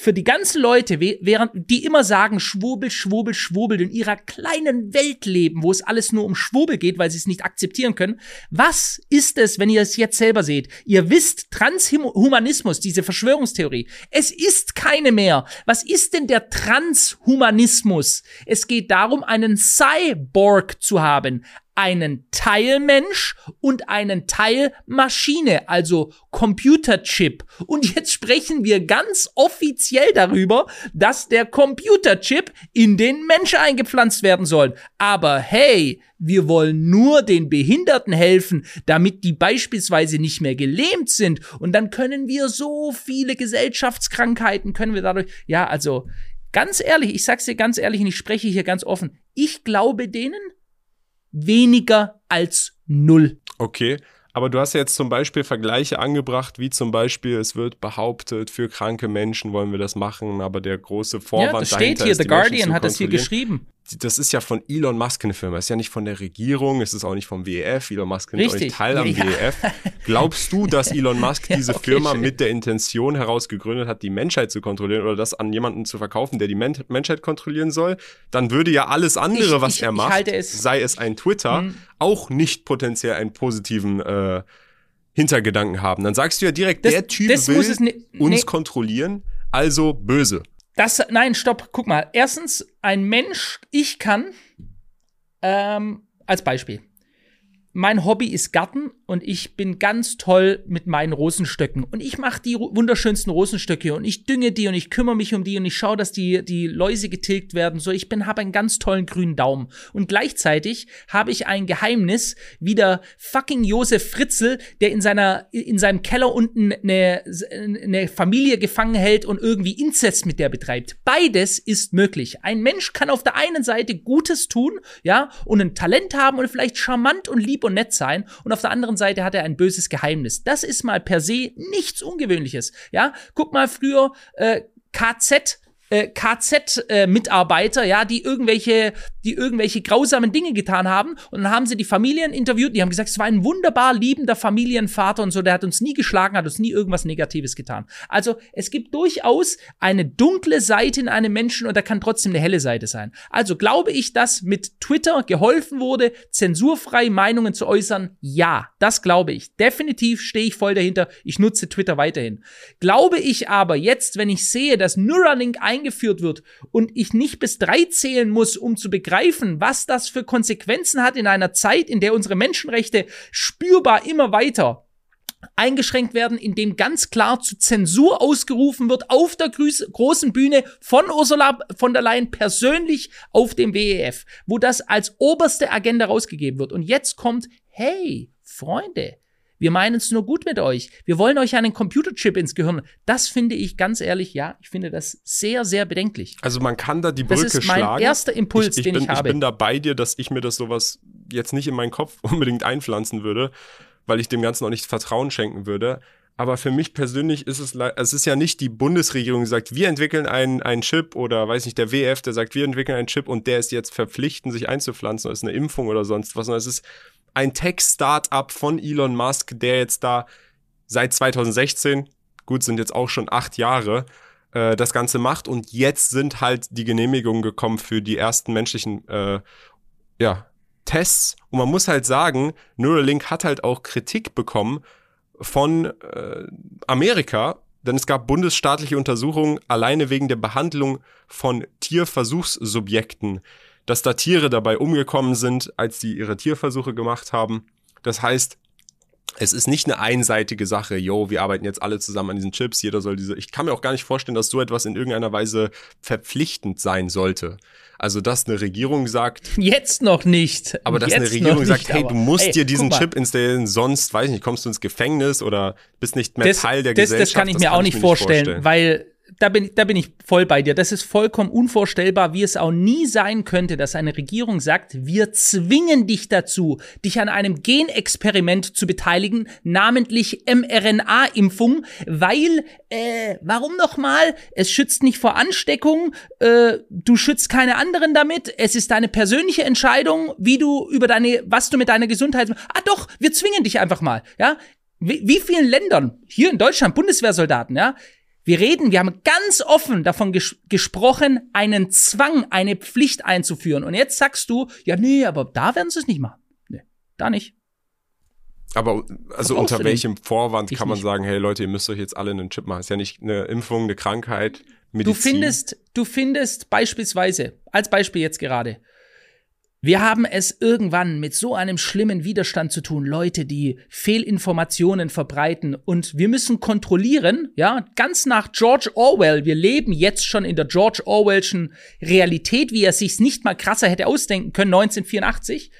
für die ganzen Leute, während die immer sagen, Schwurbel, Schwurbel, Schwurbel, in ihrer kleinen Welt leben, wo es alles nur um Schwurbel geht, weil sie es nicht akzeptieren können. Was ist es, wenn ihr es jetzt selber seht? Ihr wisst, Transhumanismus, diese Verschwörungstheorie, es ist keine mehr. Was ist denn der Transhumanismus? Es geht darum, einen Cyborg zu haben. Einen Teilmensch und einen Teil Maschine, also Computerchip. Und jetzt sprechen wir ganz offiziell darüber, dass der Computerchip in den Mensch eingepflanzt werden soll. Aber hey, wir wollen nur den Behinderten helfen, damit die beispielsweise nicht mehr gelähmt sind. Und dann können wir so viele Gesellschaftskrankheiten, können wir dadurch, ja, also ganz ehrlich, ich sag's dir ganz ehrlich und ich spreche hier ganz offen, ich glaube denen weniger als null. Okay. Aber du hast ja jetzt zum Beispiel Vergleiche angebracht, wie zum Beispiel, es wird behauptet, für kranke Menschen wollen wir das machen, aber der große Vorwand ja, das steht hier, The Guardian hat das hier geschrieben. Das ist ja von Elon Musk eine Firma, ist ja nicht von der Regierung, es ist auch nicht vom WEF, Elon Musk nimmt auch nicht teil am Ja. WEF. Glaubst du, dass Elon Musk Ja, diese okay, Firma schön. mit der Intention heraus gegründet hat, die Menschheit zu kontrollieren oder das an jemanden zu verkaufen, der die Men Menschheit kontrollieren soll? Dann würde ja alles andere, Ich- was ich- er macht, es- sei es ein Twitter, Hm. auch nicht potenziell einen positiven äh, Hintergedanken haben. Dann sagst du ja direkt, Das- der Typ will muss es ni- uns nee. kontrollieren, also böse. Das, nein, stopp, guck mal. Erstens, ein Mensch, ich kann, ähm, als Beispiel. Mein Hobby ist Garten und ich bin ganz toll mit meinen Rosenstöcken und ich mache die wunderschönsten Rosenstöcke und ich dünge die und ich kümmere mich um die und ich schaue, dass die die Läuse getilgt werden. So, ich bin habe einen ganz tollen grünen Daumen und gleichzeitig habe ich ein Geheimnis, wie der fucking Josef Fritzel, der in seiner in seinem Keller unten eine, eine Familie gefangen hält und irgendwie Inzest mit der betreibt. Beides ist möglich. Ein Mensch kann auf der einen Seite Gutes tun, ja, und ein Talent haben und vielleicht charmant und lieb und nett sein und auf der anderen Seite hat er ein böses Geheimnis. Das ist mal per se nichts Ungewöhnliches. Ja, guck mal früher äh, KZ äh, KZ-Mitarbeiter, äh, ja, die irgendwelche, die irgendwelche grausamen Dinge getan haben. Und dann haben sie die Familien interviewt, die haben gesagt, es war ein wunderbar liebender Familienvater und so, der hat uns nie geschlagen, hat uns nie irgendwas Negatives getan. Also es gibt durchaus eine dunkle Seite in einem Menschen und da kann trotzdem eine helle Seite sein. Also glaube ich, dass mit Twitter geholfen wurde, zensurfrei Meinungen zu äußern? Ja, das glaube ich. Definitiv stehe ich voll dahinter. Ich nutze Twitter weiterhin. Glaube ich aber jetzt, wenn ich sehe, dass Neuralink ein eingeführt wird und ich nicht bis drei zählen muss, um zu begreifen, was das für Konsequenzen hat in einer Zeit, in der unsere Menschenrechte spürbar immer weiter eingeschränkt werden, indem ganz klar zu Zensur ausgerufen wird auf der großen Bühne von Ursula von der Leyen persönlich auf dem WEF, wo das als oberste Agenda rausgegeben wird. Und jetzt kommt, hey, Freunde, wir meinen es nur gut mit euch. Wir wollen euch einen Computerchip ins Gehirn. Das finde ich ganz ehrlich, ja, ich finde das sehr, sehr bedenklich. Also man kann da die Brücke schlagen. Das ist mein schlagen. erster Impuls, ich, ich den bin, ich habe. Ich bin da bei dir, dass ich mir das sowas jetzt nicht in meinen Kopf unbedingt einpflanzen würde, weil ich dem Ganzen auch nicht Vertrauen schenken würde. Aber für mich persönlich ist es, es ist ja nicht die Bundesregierung, die sagt, wir entwickeln einen, einen Chip oder weiß nicht, der WF, der sagt, wir entwickeln einen Chip und der ist jetzt verpflichtend, sich einzupflanzen, oder ist eine Impfung oder sonst was, sondern es ist ein Tech-Startup von Elon Musk, der jetzt da seit 2016, gut, sind jetzt auch schon acht Jahre, äh, das Ganze macht. Und jetzt sind halt die Genehmigungen gekommen für die ersten menschlichen äh, ja, Tests. Und man muss halt sagen, Neuralink hat halt auch Kritik bekommen von äh, Amerika, denn es gab bundesstaatliche Untersuchungen alleine wegen der Behandlung von Tierversuchssubjekten dass da Tiere dabei umgekommen sind, als die ihre Tierversuche gemacht haben. Das heißt, es ist nicht eine einseitige Sache, yo, wir arbeiten jetzt alle zusammen an diesen Chips, jeder soll diese. Ich kann mir auch gar nicht vorstellen, dass so etwas in irgendeiner Weise verpflichtend sein sollte. Also, dass eine Regierung sagt. Jetzt noch nicht. Aber dass jetzt eine Regierung sagt, nicht, hey, du musst ey, dir diesen Chip installieren, sonst, weiß ich nicht, kommst du ins Gefängnis oder bist nicht mehr das, Teil der das, Gesellschaft. Das kann ich mir auch nicht vorstellen, vorstellen, weil da bin, da bin ich voll bei dir. Das ist vollkommen unvorstellbar, wie es auch nie sein könnte, dass eine Regierung sagt, wir zwingen dich dazu, dich an einem Genexperiment zu beteiligen, namentlich mRNA-Impfung, weil, äh, warum nochmal? Es schützt nicht vor Ansteckung, äh, du schützt keine anderen damit, es ist deine persönliche Entscheidung, wie du über deine, was du mit deiner Gesundheit, ah doch, wir zwingen dich einfach mal, ja? Wie, wie vielen Ländern, hier in Deutschland, Bundeswehrsoldaten, ja, wir reden, wir haben ganz offen davon ges gesprochen, einen Zwang, eine Pflicht einzuführen. Und jetzt sagst du, ja, nee, aber da werden sie es nicht machen. Nee, da nicht. Aber also unter welchem? Vorwand Ich kann man nicht. sagen, hey Leute, ihr müsst euch jetzt alle einen Chip machen? Ist ja nicht eine Impfung, eine Krankheit, Medizin. Du findest, du findest beispielsweise, als Beispiel jetzt gerade, wir haben es irgendwann mit so einem schlimmen Widerstand zu tun, Leute, die Fehlinformationen verbreiten und wir müssen kontrollieren, ja, ganz nach George Orwell. Wir leben jetzt schon in der George Orwellschen Realität, wie er sich's nicht mal krasser hätte ausdenken können, 1984.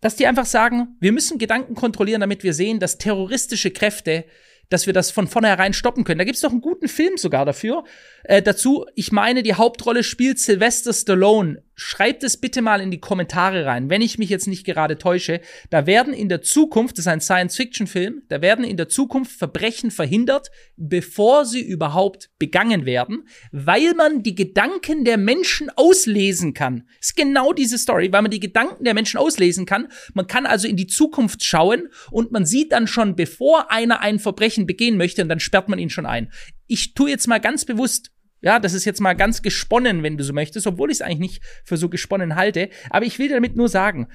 Dass die einfach sagen, wir müssen Gedanken kontrollieren, damit wir sehen, dass terroristische Kräfte dass wir das von vornherein stoppen können. Da gibt's doch einen guten Film sogar dafür. Äh, dazu, ich meine, die Hauptrolle spielt Sylvester Stallone. Schreibt es bitte mal in die Kommentare rein, wenn ich mich jetzt nicht gerade täusche. Da werden in der Zukunft, das ist ein Science-Fiction-Film, da werden in der Zukunft Verbrechen verhindert, bevor sie überhaupt begangen werden, weil man die Gedanken der Menschen auslesen kann. ist genau diese Story, weil man die Gedanken der Menschen auslesen kann. Man kann also in die Zukunft schauen und man sieht dann schon, bevor einer ein Verbrechen begehen möchte, und dann sperrt man ihn schon ein. Ich tue jetzt mal ganz bewusst ja, das ist jetzt mal ganz gesponnen, wenn du so möchtest, obwohl ich es eigentlich nicht für so gesponnen halte. Aber ich will damit nur sagen,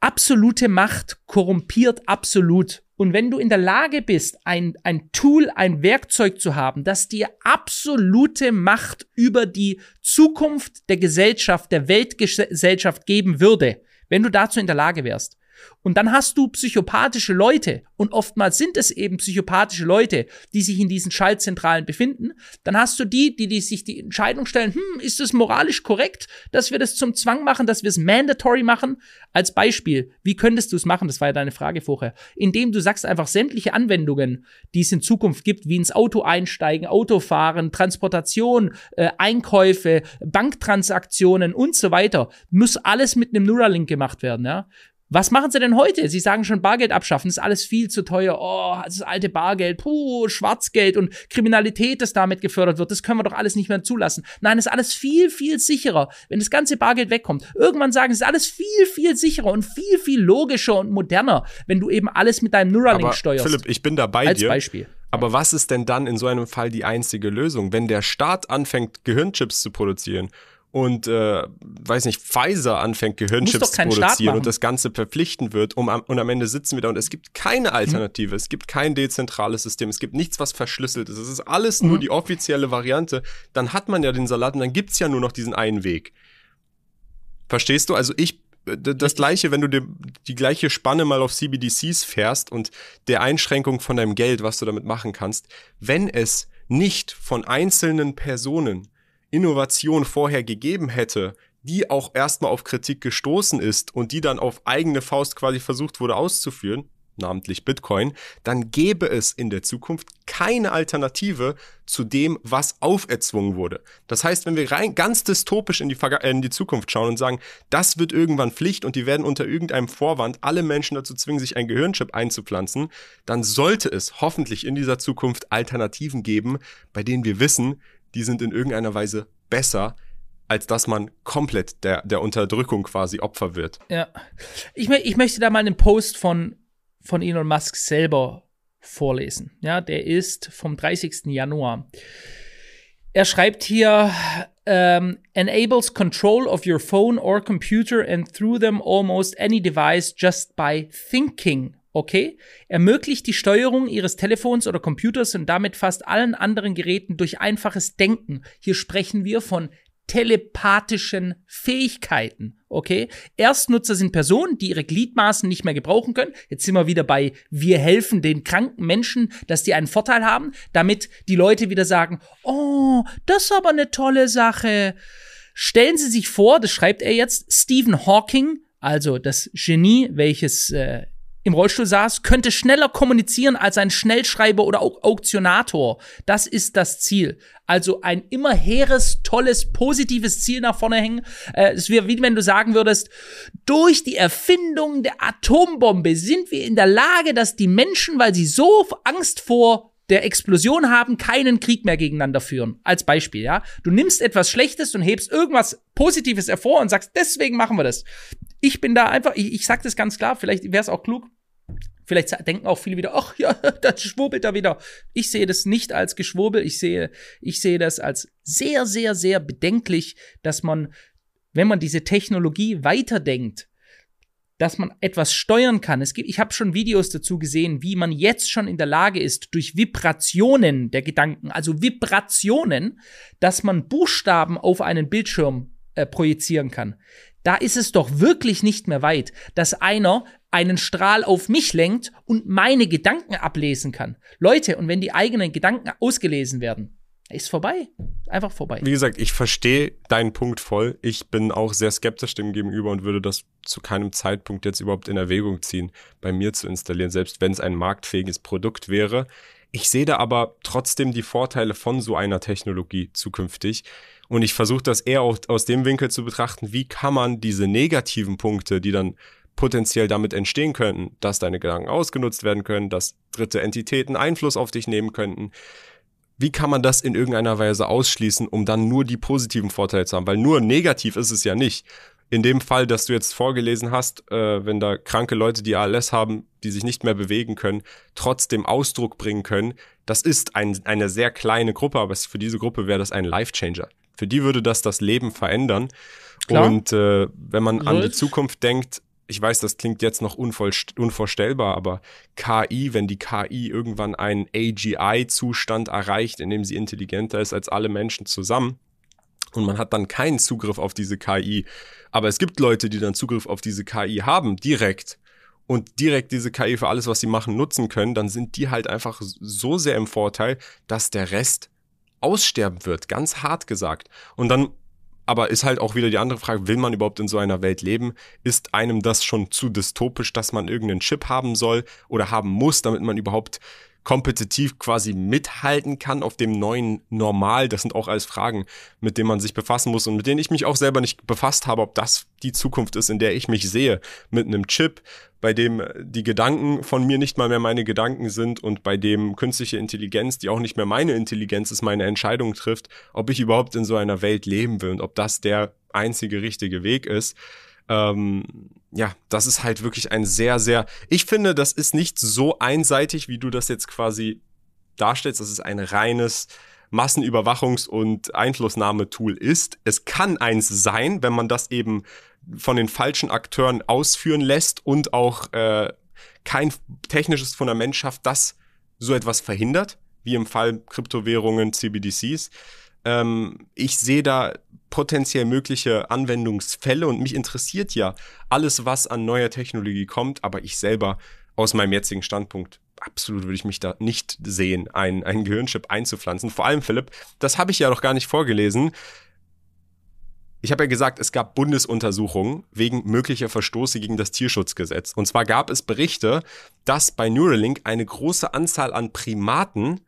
absolute Macht korrumpiert absolut. Und wenn du in der Lage bist, ein, ein Tool, ein Werkzeug zu haben, das dir absolute Macht über die Zukunft der Gesellschaft, der Weltgesellschaft geben würde, wenn du dazu in der Lage wärst, Und dann hast du psychopathische Leute und oftmals sind es eben psychopathische Leute, die sich in diesen Schaltzentralen befinden. Dann hast du die, die, die sich die Entscheidung stellen, hm, ist es moralisch korrekt, dass wir das zum Zwang machen, dass wir es mandatory machen? Als Beispiel, wie könntest du es machen? Das war ja deine Frage vorher. Indem du sagst einfach sämtliche Anwendungen, die es in Zukunft gibt, wie ins Auto einsteigen, Autofahren, Transportation, äh, Einkäufe, Banktransaktionen und so weiter, muss alles mit einem Neuralink gemacht werden, ja? Was machen sie denn heute? Sie sagen schon Bargeld abschaffen, das ist alles viel zu teuer. Oh, das alte Bargeld, puh, Schwarzgeld und Kriminalität, das damit gefördert wird, das können wir doch alles nicht mehr zulassen. Nein, ist alles viel, viel sicherer, wenn das ganze Bargeld wegkommt. Irgendwann sagen sie, es ist alles viel, viel sicherer und viel, viel logischer und moderner, wenn du eben alles mit deinem Neuralink Aber, steuerst. Philipp, ich bin da bei Als dir. Beispiel. Aber was ist denn dann in so einem Fall die einzige Lösung? Wenn der Staat anfängt, Gehirnchips zu produzieren und, äh, weiß nicht, Pfizer anfängt, Gehirnchips zu produzieren und das Ganze verpflichten wird, um, und am Ende sitzen wir da und es gibt keine Alternative, es gibt kein dezentrales System, es gibt nichts, was verschlüsselt ist, es ist alles nur die offizielle Variante, dann hat man ja den Salat und dann gibt's ja nur noch diesen einen Weg. Verstehst du? Also ich, äh, das gleiche, wenn du dir die gleiche Spanne mal auf CBDCs fährst und der Einschränkung von deinem Geld, was du damit machen kannst, wenn es nicht von einzelnen Personen Innovation vorher gegeben hätte, die auch erstmal auf Kritik gestoßen ist und die dann auf eigene Faust quasi versucht wurde auszuführen, namentlich Bitcoin, dann gäbe es in der Zukunft keine Alternative zu dem, was auferzwungen wurde. Das heißt, wenn wir rein ganz dystopisch in die, äh, in die Zukunft schauen und sagen, das wird irgendwann Pflicht und die werden unter irgendeinem Vorwand alle Menschen dazu zwingen, sich ein Gehirnchip einzupflanzen, dann sollte es hoffentlich in dieser Zukunft Alternativen geben, bei denen wir wissen, die sind in irgendeiner Weise besser, als dass man komplett der, der Unterdrückung quasi Opfer wird. Ja. Ich, ich möchte da mal einen Post von, von Elon Musk selber vorlesen. Ja, der ist vom 30. Januar. Er schreibt hier, ähm, enables control of your phone or computer and through them almost any device just by thinking. Okay? Ermöglicht die Steuerung Ihres Telefons oder Computers und damit fast allen anderen Geräten durch einfaches Denken. Hier sprechen wir von telepathischen Fähigkeiten. Okay? Erstnutzer sind Personen, die ihre Gliedmaßen nicht mehr gebrauchen können. Jetzt sind wir wieder bei, wir helfen den kranken Menschen, dass die einen Vorteil haben, damit die Leute wieder sagen, oh, das ist aber eine tolle Sache. Stellen Sie sich vor, das schreibt er jetzt, Stephen Hawking, also das Genie, welches äh, im Rollstuhl saß, könnte schneller kommunizieren als ein Schnellschreiber oder Au Auktionator. Das ist das Ziel. Also ein immer hehres, tolles, positives Ziel nach vorne hängen. Äh, Es wäre wie wenn du sagen würdest, durch die Erfindung der Atombombe sind wir in der Lage, dass die Menschen, weil sie so Angst vor der Explosion haben, keinen Krieg mehr gegeneinander führen. Als Beispiel, ja. Du nimmst etwas Schlechtes und hebst irgendwas Positives hervor und sagst, deswegen machen wir das. Ich bin da einfach, ich, ich sag das ganz klar, vielleicht wäre es auch klug. Vielleicht denken auch viele wieder, ach ja, das schwurbelt da wieder. Ich sehe das nicht als Geschwurbel, ich sehe, ich sehe das als sehr, sehr, sehr bedenklich, dass man, wenn man diese Technologie weiterdenkt, dass man etwas steuern kann. Es gibt, ich habe schon Videos dazu gesehen, wie man jetzt schon in der Lage ist, durch Vibrationen der Gedanken, also Vibrationen, dass man Buchstaben auf einen Bildschirm äh, projizieren kann. Da ist es doch wirklich nicht mehr weit, dass einer einen Strahl auf mich lenkt und meine Gedanken ablesen kann. Leute, und wenn die eigenen Gedanken ausgelesen werden, ist vorbei. Einfach vorbei. Wie gesagt, ich verstehe deinen Punkt voll. Ich bin auch sehr skeptisch dem gegenüber und würde das zu keinem Zeitpunkt jetzt überhaupt in Erwägung ziehen, bei mir zu installieren, selbst wenn es ein marktfähiges Produkt wäre. Ich sehe da aber trotzdem die Vorteile von so einer Technologie zukünftig. Und ich versuche das eher auch aus dem Winkel zu betrachten, wie kann man diese negativen Punkte, die dann potenziell damit entstehen könnten, dass deine Gedanken ausgenutzt werden können, dass dritte Entitäten Einfluss auf dich nehmen könnten, wie kann man das in irgendeiner Weise ausschließen, um dann nur die positiven Vorteile zu haben? Weil nur negativ ist es ja nicht. In dem Fall, dass du jetzt vorgelesen hast, äh, wenn da kranke Leute, die ALS haben, die sich nicht mehr bewegen können, trotzdem Ausdruck bringen können, das ist ein, eine sehr kleine Gruppe, aber für diese Gruppe wäre das ein Life-Changer. Für die würde das das Leben verändern. Klar. Und äh, wenn man an die. Zukunft denkt, ich weiß, das klingt jetzt noch unvorstellbar, aber KI, wenn die KI irgendwann einen AGI-Zustand erreicht, in dem sie intelligenter ist als alle Menschen zusammen, und man hat dann keinen Zugriff auf diese KI, aber es gibt Leute, die dann Zugriff auf diese KI haben, direkt, und direkt diese KI für alles, was sie machen, nutzen können, dann sind die halt einfach so sehr im Vorteil, dass der Rest aussterben wird, ganz hart gesagt. Und dann aber ist halt auch wieder die andere Frage, will man überhaupt in so einer Welt leben? Ist einem das schon zu dystopisch, dass man irgendeinen Chip haben soll oder haben muss, damit man überhaupt kompetitiv quasi mithalten kann auf dem neuen Normal? Das sind auch alles Fragen, mit denen man sich befassen muss und mit denen ich mich auch selber nicht befasst habe, ob das die Zukunft ist, in der ich mich sehe. Mit einem Chip, bei dem die Gedanken von mir nicht mal mehr meine Gedanken sind und bei dem künstliche Intelligenz, die auch nicht mehr meine Intelligenz ist, meine Entscheidung trifft, ob ich überhaupt in so einer Welt leben will und ob das der einzige richtige Weg ist. Ähm, ja, das ist halt wirklich ein sehr, sehr, ich finde, das ist nicht so einseitig, wie du das jetzt quasi darstellst. Das ist ein reines Massenüberwachungs- und Einflussnahmetool ist. Es kann eins sein, wenn man das eben von den falschen Akteuren ausführen lässt und auch äh, kein technisches Fundament schafft, das so etwas verhindert, wie im Fall Kryptowährungen, CBDCs. Ähm, ich sehe da potenziell mögliche Anwendungsfälle und mich interessiert ja alles, was an neuer Technologie kommt, aber ich selber aus meinem jetzigen Standpunkt absolut würde ich mich da nicht sehen, ein, ein Gehirnchip einzupflanzen. Vor allem, Philipp, das habe ich ja noch gar nicht vorgelesen. Ich habe ja gesagt, es gab Bundesuntersuchungen wegen möglicher Verstoße gegen das Tierschutzgesetz. Und zwar gab es Berichte, dass bei Neuralink eine große Anzahl an Primaten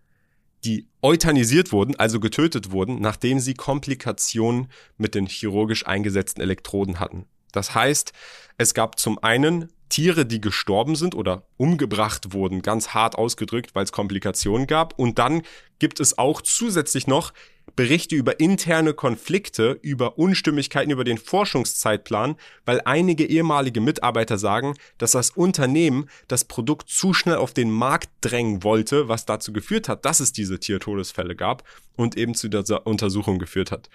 die euthanisiert wurden, also getötet wurden, nachdem sie Komplikationen mit den chirurgisch eingesetzten Elektroden hatten. Das heißt, es gab zum einen Tiere, die gestorben sind oder umgebracht wurden, ganz hart ausgedrückt, weil es Komplikationen gab. Und dann gibt es auch zusätzlich noch Berichte über interne Konflikte, über Unstimmigkeiten über den Forschungszeitplan, weil einige ehemalige Mitarbeiter sagen, dass das Unternehmen das Produkt zu schnell auf den Markt drängen wollte, was dazu geführt hat, dass es diese Tiertodesfälle gab und eben zu dieser Untersuchung geführt hat.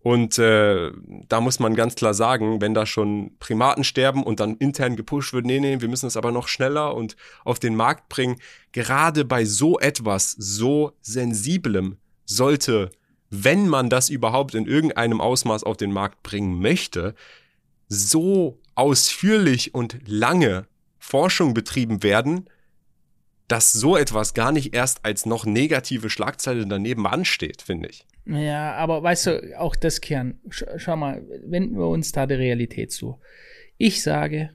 Und äh, da muss man ganz klar sagen, wenn da schon Primaten sterben und dann intern gepusht wird, nee, nee, wir müssen es aber noch schneller und auf den Markt bringen, gerade bei so etwas, so sensiblem, sollte wenn man das überhaupt in irgendeinem Ausmaß auf den Markt bringen möchte, so ausführlich und lange Forschung betrieben werden, dass so etwas gar nicht erst als noch negative Schlagzeile daneben ansteht, finde ich. Ja, aber weißt du, auch das Kern, schau mal, wenden wir uns da der Realität zu. Ich sage,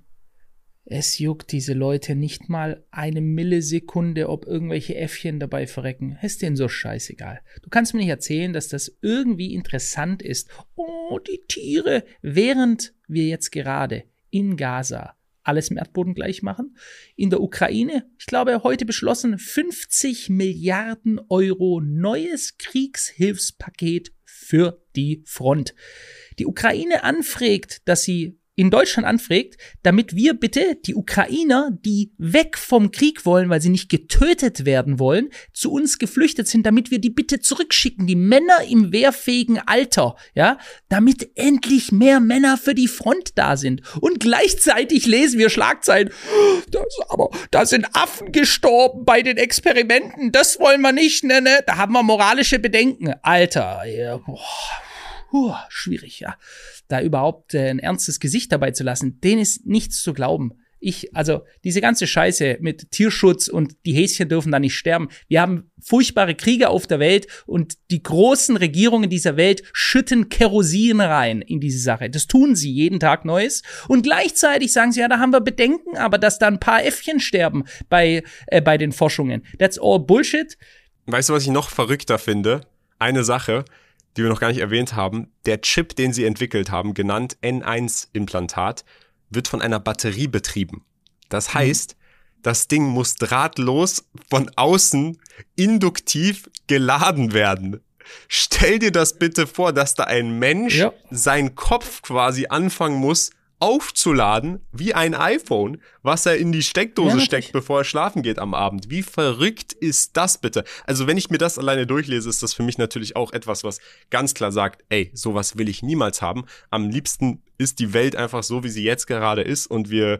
es juckt diese Leute nicht mal eine Millisekunde, ob irgendwelche Äffchen dabei verrecken. Ist denen so scheißegal. Du kannst mir nicht erzählen, dass das irgendwie interessant ist. Oh, die Tiere. Während wir jetzt gerade in Gaza alles im Erdboden gleich machen. In der Ukraine, ich glaube, heute beschlossen 50 Milliarden Euro neues Kriegshilfspaket für die Front. Die Ukraine anfragt, dass sie in Deutschland anfragt, damit wir bitte die Ukrainer, die weg vom Krieg wollen, weil sie nicht getötet werden wollen, zu uns geflüchtet sind, damit wir die bitte zurückschicken, die Männer im wehrfähigen Alter, ja, damit endlich mehr Männer für die Front da sind. Und gleichzeitig lesen wir Schlagzeilen, das, aber da sind Affen gestorben bei den Experimenten, das wollen wir nicht, ne, ne, da haben wir moralische Bedenken. Alter, ja, boah Puh, schwierig, ja. Da überhaupt äh, ein ernstes Gesicht dabei zu lassen, denen ist nichts zu glauben. Ich, also diese ganze Scheiße mit Tierschutz und die Häschen dürfen da nicht sterben. Wir haben furchtbare Kriege auf der Welt und die großen Regierungen dieser Welt schütten Kerosin rein in diese Sache. Das tun sie jeden Tag Neues. Und gleichzeitig sagen sie, ja, da haben wir Bedenken, aber dass da ein paar Äffchen sterben bei, äh, bei den Forschungen. That's all Bullshit. Weißt du, was ich noch verrückter finde? Eine Sache die wir noch gar nicht erwähnt haben. Der Chip, den sie entwickelt haben, genannt N1-Implantat, wird von einer Batterie betrieben. Das mhm. heißt, das Ding muss drahtlos von außen induktiv geladen werden. Stell dir das bitte vor, dass da ein Mensch ja. seinen Kopf quasi anfangen muss, aufzuladen wie ein iPhone, was er in die Steckdose ja, steckt, bevor er schlafen geht am Abend. Wie verrückt ist das bitte? Also wenn ich mir das alleine durchlese, ist das für mich natürlich auch etwas, was ganz klar sagt, ey, sowas will ich niemals haben. Am liebsten ist die Welt einfach so, wie sie jetzt gerade ist und wir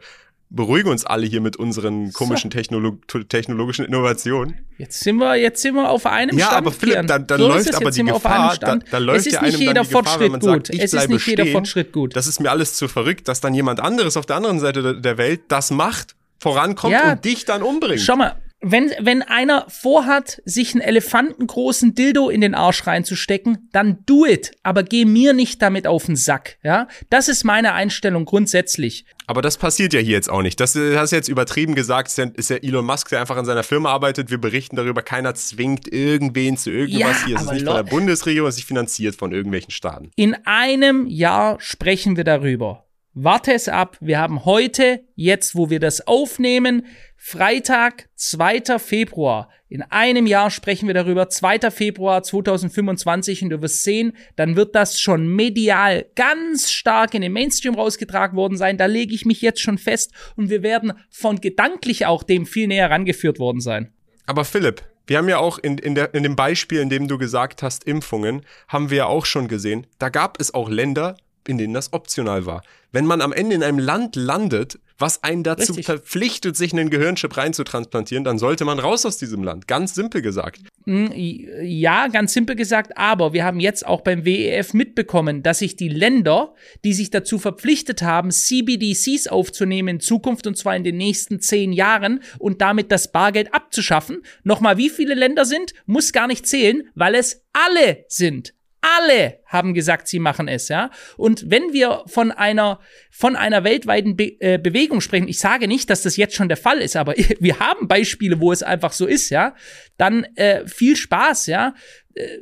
beruhigen uns alle hier mit unseren komischen so. Technolo technologischen Innovationen. Jetzt sind wir, jetzt sind wir auf einem ja, Stand. Ja, aber Philipp, dann, dann so läuft aber die Gefahr, da, da läuft es ist ja nicht jeder Gefahr, Fortschritt man gut. Sagt, es ist nicht jeder Fortschritt gut. Das ist mir alles zu verrückt, dass dann jemand anderes auf der anderen Seite der Welt das macht vorankommt Ja. und dich dann umbringt. Schau mal, wenn, wenn einer vorhat, sich einen elefantengroßen Dildo in den Arsch reinzustecken, dann do it. Aber geh mir nicht damit auf den Sack, ja? Das ist meine Einstellung grundsätzlich. Aber das passiert ja hier jetzt auch nicht. Das äh, hast du jetzt übertrieben gesagt. Ist ja, ist ja Elon Musk, der einfach an seiner Firma arbeitet. Wir berichten darüber. Keiner zwingt irgendwen zu irgendwas Ja, hier. Es ist nicht von der Bundesregierung, es ist nicht finanziert von irgendwelchen Staaten. In einem Jahr sprechen wir darüber. Warte es ab. Wir haben heute, jetzt wo wir das aufnehmen, Freitag, 2. Februar. In einem Jahr sprechen wir darüber, 2. Februar 2025 und du wirst sehen, dann wird das schon medial ganz stark in den Mainstream rausgetragen worden sein. Da lege ich mich jetzt schon fest und wir werden von gedanklich auch dem viel näher rangeführt worden sein. Aber Philipp, wir haben ja auch in, in, der, in dem Beispiel, in dem du gesagt hast, Impfungen, haben wir ja auch schon gesehen, da gab es auch Länder, in denen das optional war. Wenn man am Ende in einem Land landet, was einen dazu Richtig. verpflichtet, sich einen Gehirnchip reinzutransplantieren, dann sollte man raus aus diesem Land. Ganz simpel gesagt. Mm, Ja, ganz simpel gesagt, aber wir haben jetzt auch beim WEF mitbekommen, dass sich die Länder, die sich dazu verpflichtet haben, CBDCs aufzunehmen in Zukunft und zwar in den nächsten zehn Jahren und damit das Bargeld abzuschaffen, nochmal wie viele Länder sind, muss gar nicht zählen, weil es alle sind. Alle haben gesagt, sie machen es, ja. Und wenn wir von einer, von einer weltweiten Be äh, Bewegung sprechen, ich sage nicht, dass das jetzt schon der Fall ist, aber wir haben Beispiele, wo es einfach so ist, ja. Dann äh, viel Spaß, ja. Äh,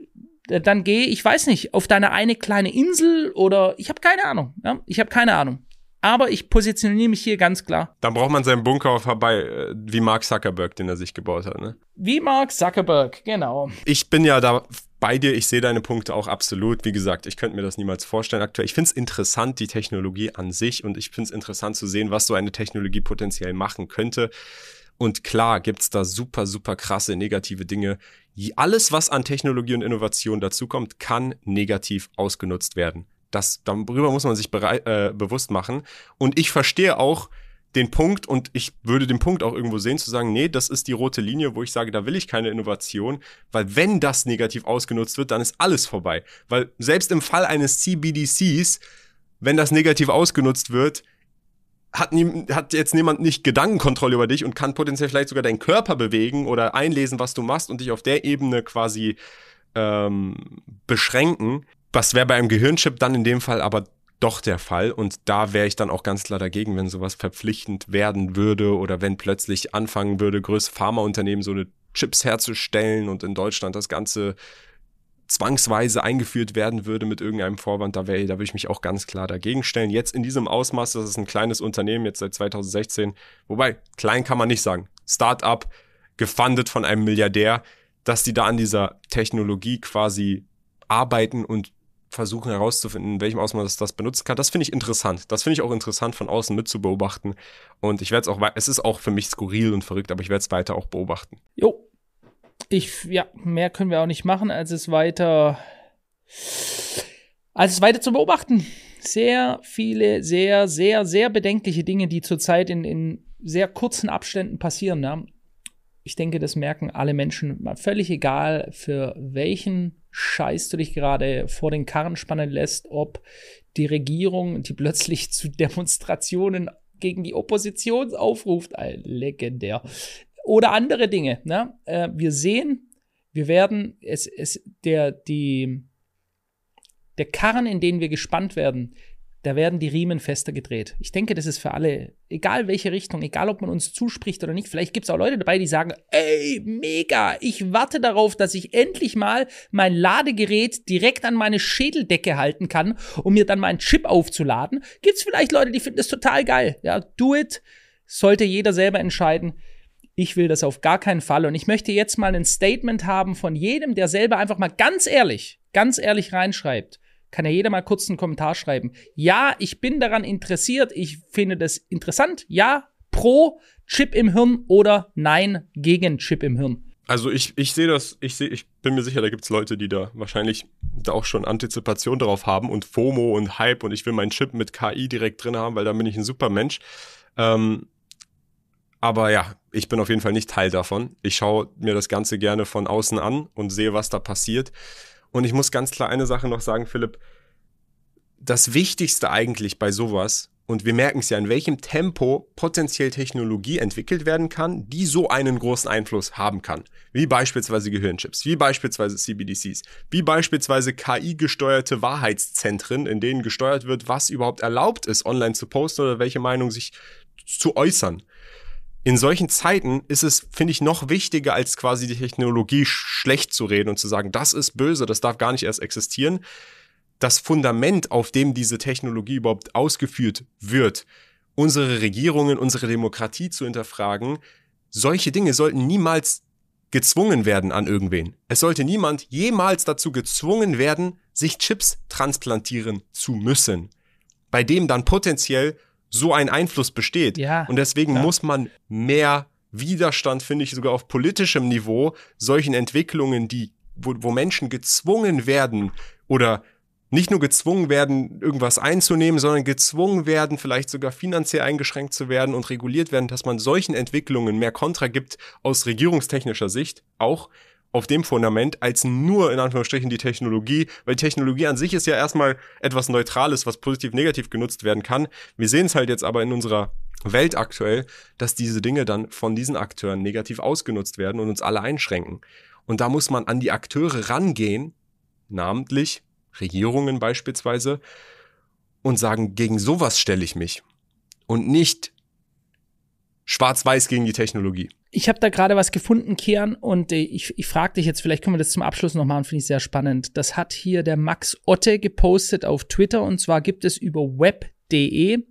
dann geh, ich weiß nicht, auf deine eine kleine Insel oder ich habe keine Ahnung, ja. Ich habe keine Ahnung. Aber ich positioniere mich hier ganz klar. Dann braucht man seinen Bunker vorbei, äh, wie Mark Zuckerberg, den er sich gebaut hat. Ne? Wie Mark Zuckerberg, genau. Ich bin ja da bei dir, ich sehe deine Punkte auch absolut. Wie gesagt, ich könnte mir das niemals vorstellen aktuell. Ich finde es interessant, die Technologie an sich und ich finde es interessant zu sehen, was so eine Technologie potenziell machen könnte. Und klar gibt's da super, super krasse negative Dinge. Alles, was an Technologie und Innovation dazukommt, kann negativ ausgenutzt werden. Das, darüber muss man sich berei- äh, bewusst machen. Und ich verstehe auch den Punkt und ich würde den Punkt auch irgendwo sehen, zu sagen, nee, das ist die rote Linie, wo ich sage, da will ich keine Innovation, weil wenn das negativ ausgenutzt wird, dann ist alles vorbei. Weil selbst im Fall eines CBDCs, wenn das negativ ausgenutzt wird, hat, nie, hat jetzt niemand nicht Gedankenkontrolle über dich und kann potenziell vielleicht sogar deinen Körper bewegen oder einlesen, was du machst und dich auf der Ebene quasi ähm, beschränken. Das wäre bei einem Gehirnchip dann in dem Fall aber doch der Fall und da wäre ich dann auch ganz klar dagegen, wenn sowas verpflichtend werden würde oder wenn plötzlich anfangen würde, größere Pharmaunternehmen so eine Chips herzustellen und in Deutschland das Ganze zwangsweise eingeführt werden würde mit irgendeinem Vorwand, da, wäre, da würde ich mich auch ganz klar dagegen stellen. Jetzt in diesem Ausmaß, das ist ein kleines Unternehmen, jetzt seit 2016, wobei, klein kann man nicht sagen. Start-up, gefundet von einem Milliardär, dass die da an dieser Technologie quasi arbeiten und versuchen herauszufinden, in welchem Ausmaß es das benutzen kann. Das finde ich interessant. Das finde ich auch interessant von außen mit zu beobachten. Und ich werde es auch, es ist auch für mich skurril und verrückt, aber ich werde es weiter auch beobachten. Jo. Ich, ja, mehr können wir auch nicht machen, als es weiter, als es weiter zu beobachten. Sehr viele, sehr, sehr, sehr bedenkliche Dinge, die zurzeit in, in sehr kurzen Abständen passieren. Ja. Ich denke, das merken alle Menschen. Völlig egal, für welchen Scheiß du dich gerade vor den Karren spannen lässt, ob die Regierung, die plötzlich zu Demonstrationen gegen die Opposition aufruft, legendär oder andere Dinge. Ne? Äh, wir sehen, wir werden, es, es, der, die, der Karren, in den wir gespannt werden, da werden die Riemen fester gedreht. Ich denke, das ist für alle, egal welche Richtung, egal ob man uns zuspricht oder nicht, vielleicht gibt es auch Leute dabei, die sagen, ey, mega, ich warte darauf, dass ich endlich mal mein Ladegerät direkt an meine Schädeldecke halten kann, um mir dann meinen Chip aufzuladen. Gibt es vielleicht Leute, die finden das total geil. Ja, do it. Sollte jeder selber entscheiden. Ich will das auf gar keinen Fall. Und ich möchte jetzt mal ein Statement haben von jedem, der selber einfach mal ganz ehrlich, ganz ehrlich reinschreibt. Kann ja jeder mal kurz einen Kommentar schreiben. Ja, ich bin daran interessiert. Ich finde das interessant. Ja, pro Chip im Hirn oder nein, gegen Chip im Hirn. Also ich, ich sehe das, ich sehe, ich bin mir sicher, da gibt's Leute, die da wahrscheinlich da auch schon Antizipation darauf haben und FOMO und Hype und ich will meinen Chip mit KI direkt drin haben, weil da bin ich ein super Mensch. Ähm, aber ja, ich bin auf jeden Fall nicht Teil davon. Ich schaue mir das Ganze gerne von außen an und sehe, was da passiert. Und ich muss ganz klar eine Sache noch sagen, Philipp. Das Wichtigste eigentlich bei sowas, und wir merken es ja, in welchem Tempo potenziell Technologie entwickelt werden kann, die so einen großen Einfluss haben kann. Wie beispielsweise Gehirnchips, wie beispielsweise CBDCs, wie beispielsweise KI-gesteuerte Wahrheitszentren, in denen gesteuert wird, was überhaupt erlaubt ist, online zu posten oder welche Meinung sich zu äußern. In solchen Zeiten ist es, finde ich, noch wichtiger, als quasi die Technologie schlecht zu reden und zu sagen, das ist böse, das darf gar nicht erst existieren das Fundament, auf dem diese Technologie überhaupt ausgeführt wird, unsere Regierungen, unsere Demokratie zu hinterfragen, solche Dinge sollten niemals gezwungen werden an irgendwen. Es sollte niemand jemals dazu gezwungen werden, sich Chips transplantieren zu müssen, bei dem dann potenziell so ein Einfluss besteht. Ja, Und deswegen klar. muss man mehr Widerstand, finde ich, sogar auf politischem Niveau, solchen Entwicklungen, die, wo, wo Menschen gezwungen werden oder nicht nur gezwungen werden, irgendwas einzunehmen, sondern gezwungen werden, vielleicht sogar finanziell eingeschränkt zu werden und reguliert werden, dass man solchen Entwicklungen mehr Kontra gibt aus regierungstechnischer Sicht, auch auf dem Fundament, als nur in Anführungsstrichen die Technologie, weil Technologie an sich ist ja erstmal etwas Neutrales, was positiv, negativ genutzt werden kann. Wir sehen es halt jetzt aber in unserer Welt aktuell, dass diese Dinge dann von diesen Akteuren negativ ausgenutzt werden und uns alle einschränken. Und da muss man an die Akteure rangehen, namentlich Regierungen beispielsweise, und sagen, gegen sowas stelle ich mich. Und nicht schwarz-weiß gegen die Technologie. Ich habe da gerade was gefunden, Kian, und äh, ich, ich frage dich jetzt, vielleicht können wir das zum Abschluss noch machen, finde ich sehr spannend. Das hat hier der Max Otte gepostet auf Twitter, und zwar gibt es über web.de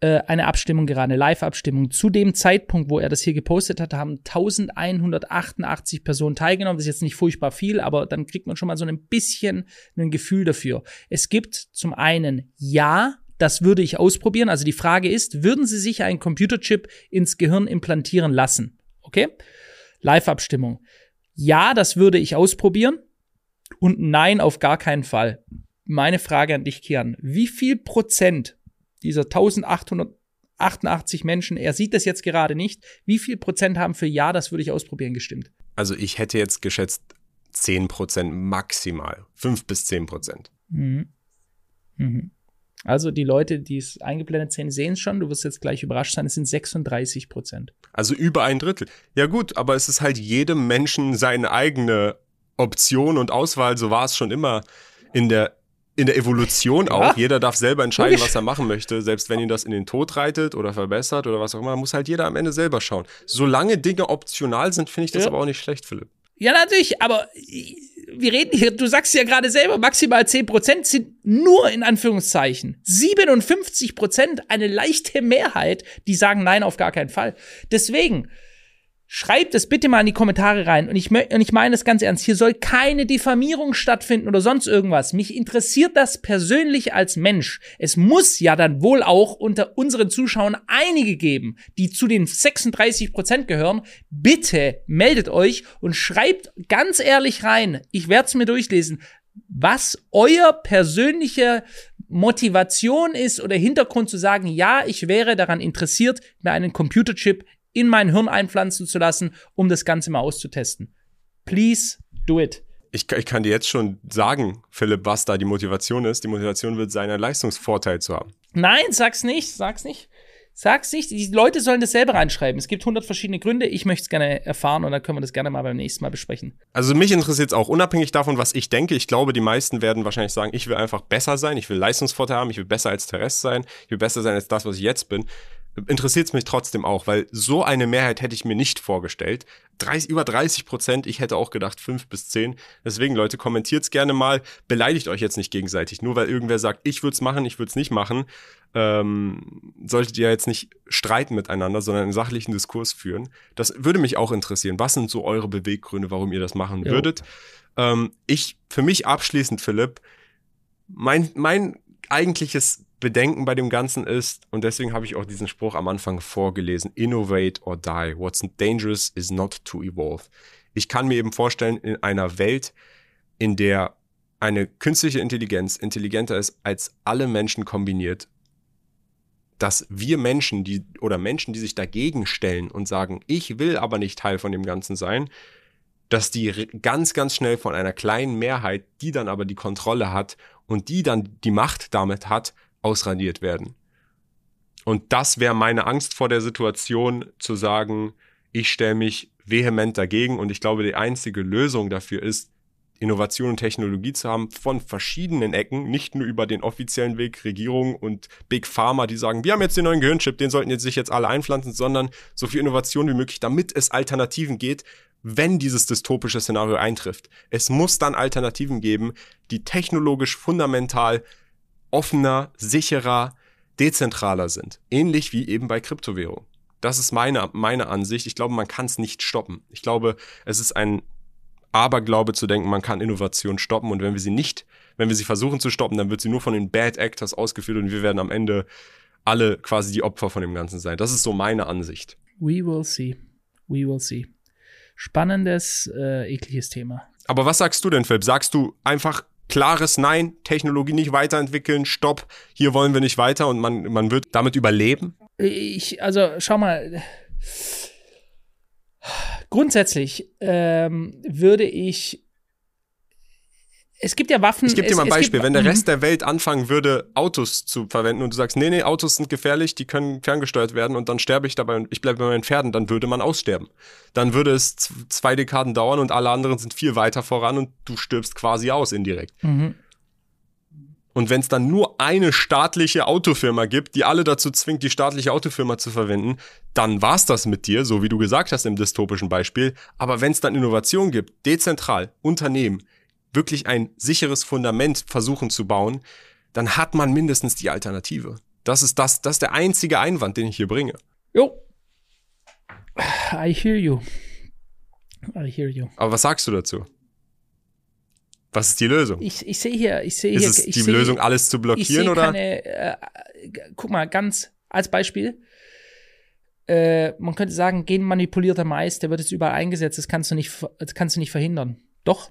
äh, eine Abstimmung, gerade eine Live-Abstimmung. Zu dem Zeitpunkt, wo er das hier gepostet hat, haben 1188 Personen teilgenommen. Das ist jetzt nicht furchtbar viel, aber dann kriegt man schon mal so ein bisschen ein Gefühl dafür. Es gibt zum einen Ja, das würde ich ausprobieren. Also die Frage ist, würden Sie sich einen Computerchip ins Gehirn implantieren lassen? Okay? Live-Abstimmung. Ja, das würde ich ausprobieren. Und nein, auf gar keinen Fall. Meine Frage an dich, Kian. Wie viel Prozent dieser 1888 Menschen, er sieht das jetzt gerade nicht, wie viel Prozent haben für Ja, das würde ich ausprobieren gestimmt? Also ich hätte jetzt geschätzt 10% maximal. 5 bis 10%. Mhm. Mhm. Also die Leute, die es eingeblendet sehen, sehen es schon. Du wirst jetzt gleich überrascht sein. Es sind 36 Prozent. Also über ein Drittel. Ja gut, aber es ist halt jedem Menschen seine eigene Option und Auswahl. So war es schon immer in der in der Evolution auch. Jeder darf selber entscheiden, was er machen möchte. Selbst wenn ihn das in den Tod reitet oder verbessert oder was auch immer, muss halt jeder am Ende selber schauen. Solange Dinge optional sind, finde ich das Ja. aber auch nicht schlecht, Philipp. Ja, natürlich, aber wir reden hier, du sagst ja gerade selber, maximal 10 Prozent sind nur in Anführungszeichen. 57 Prozent, eine leichte Mehrheit, die sagen nein, auf gar keinen Fall. Deswegen, Schreibt es bitte mal in die Kommentare rein. Und ich, und ich meine es ganz ernst. Hier soll keine Diffamierung stattfinden oder sonst irgendwas. Mich interessiert das persönlich als Mensch. Es muss ja dann wohl auch unter unseren Zuschauern einige geben, die zu den 36 Prozent gehören. Bitte meldet euch und schreibt ganz ehrlich rein. Ich werde es mir durchlesen. Was euer persönliche Motivation ist oder Hintergrund zu sagen, ja, ich wäre daran interessiert, mir einen Computerchip in mein Hirn einpflanzen zu lassen, um das Ganze mal auszutesten. Please do it. Ich, ich kann dir jetzt schon sagen, Philipp, was da die Motivation ist. Die Motivation wird sein, einen Leistungsvorteil zu haben. Nein, sag's nicht, sag's nicht. Sag's nicht. Die Leute sollen das selber reinschreiben. Es gibt hundert verschiedene Gründe. Ich möchte es gerne erfahren und dann können wir das gerne mal beim nächsten Mal besprechen. Also mich interessiert es auch unabhängig davon, was ich denke. Ich glaube, die meisten werden wahrscheinlich sagen, ich will einfach besser sein, ich will Leistungsvorteil haben, ich will besser als Terrest sein, ich will besser sein als das, was ich jetzt bin. Interessiert es mich trotzdem auch, weil so eine Mehrheit hätte ich mir nicht vorgestellt. 30, über 30 Prozent, ich hätte auch gedacht 5 bis 10. Deswegen, Leute, kommentiert's gerne mal. Beleidigt euch jetzt nicht gegenseitig. Nur weil irgendwer sagt, ich würde es machen, ich würde es nicht machen, ähm, solltet ihr jetzt nicht streiten miteinander, sondern einen sachlichen Diskurs führen. Das würde mich auch interessieren. Was sind so eure Beweggründe, warum ihr das machen Jo. würdet? Ähm, ich, für mich abschließend, Philipp, mein, mein eigentliches Bedenken bei dem Ganzen ist, und deswegen habe ich auch diesen Spruch am Anfang vorgelesen, innovate or die. What's dangerous is not to evolve. Ich kann mir eben vorstellen, in einer Welt, in der eine künstliche Intelligenz intelligenter ist als alle Menschen kombiniert, dass wir Menschen, die oder Menschen, die sich dagegen stellen und sagen, ich will aber nicht Teil von dem Ganzen sein, dass die ganz, ganz schnell von einer kleinen Mehrheit, die dann aber die Kontrolle hat und die dann die Macht damit hat, ausradiert werden. Und das wäre meine Angst vor der Situation, zu sagen, ich stelle mich vehement dagegen. Und ich glaube, die einzige Lösung dafür ist, Innovation und Technologie zu haben von verschiedenen Ecken, nicht nur über den offiziellen Weg Regierung und Big Pharma, die sagen, wir haben jetzt den neuen Gehirnchip, den sollten jetzt sich jetzt alle einpflanzen, sondern so viel Innovation wie möglich, damit es Alternativen geht, wenn dieses dystopische Szenario eintrifft. Es muss dann Alternativen geben, die technologisch fundamental offener, sicherer, dezentraler sind. Ähnlich wie eben bei Kryptowährung. Das ist meine, meine Ansicht. Ich glaube, man kann es nicht stoppen. Ich glaube, es ist ein Aberglaube zu denken, man kann Innovation stoppen und wenn wir sie nicht, wenn wir sie versuchen zu stoppen, dann wird sie nur von den Bad Actors ausgeführt und wir werden am Ende alle quasi die Opfer von dem Ganzen sein. Das ist so meine Ansicht. We will see. We will see. Spannendes, äh, ekliges Thema. Aber was sagst du denn, Philipp? Sagst du einfach klares Nein, Technologie nicht weiterentwickeln, Stopp, hier wollen wir nicht weiter und man, man wird damit überleben? Ich, also schau mal, grundsätzlich ähm, würde ich es gibt ja Waffen. Ich gebe dir mal ein Beispiel. Gibt, Wenn der Rest mhm. der Welt anfangen würde, Autos zu verwenden und du sagst, nee, nee, Autos sind gefährlich, die können ferngesteuert werden und dann sterbe ich dabei und ich bleibe bei meinen Pferden, dann würde man aussterben. Dann würde es zwei Dekaden dauern und alle anderen sind viel weiter voran und du stirbst quasi aus indirekt. Mhm. Und wenn es dann nur eine staatliche Autofirma gibt, die alle dazu zwingt, die staatliche Autofirma zu verwenden, dann war's das mit dir, so wie du gesagt hast im dystopischen Beispiel. Aber wenn es dann Innovation gibt, dezentral, Unternehmen, wirklich ein sicheres Fundament versuchen zu bauen, dann hat man mindestens die Alternative. Das ist das, das ist der einzige Einwand, den ich hier bringe. Jo. I hear you. I hear you. Aber was sagst du dazu? Was ist die Lösung? Ich, ich sehe hier, ich sehe hier. Ist es die seh, Lösung, alles zu blockieren ich oder? Keine, äh, guck mal, ganz als Beispiel. Äh, man könnte sagen, genmanipulierter Mais, der wird jetzt überall eingesetzt. Das kannst du nicht, das kannst du nicht verhindern. Doch,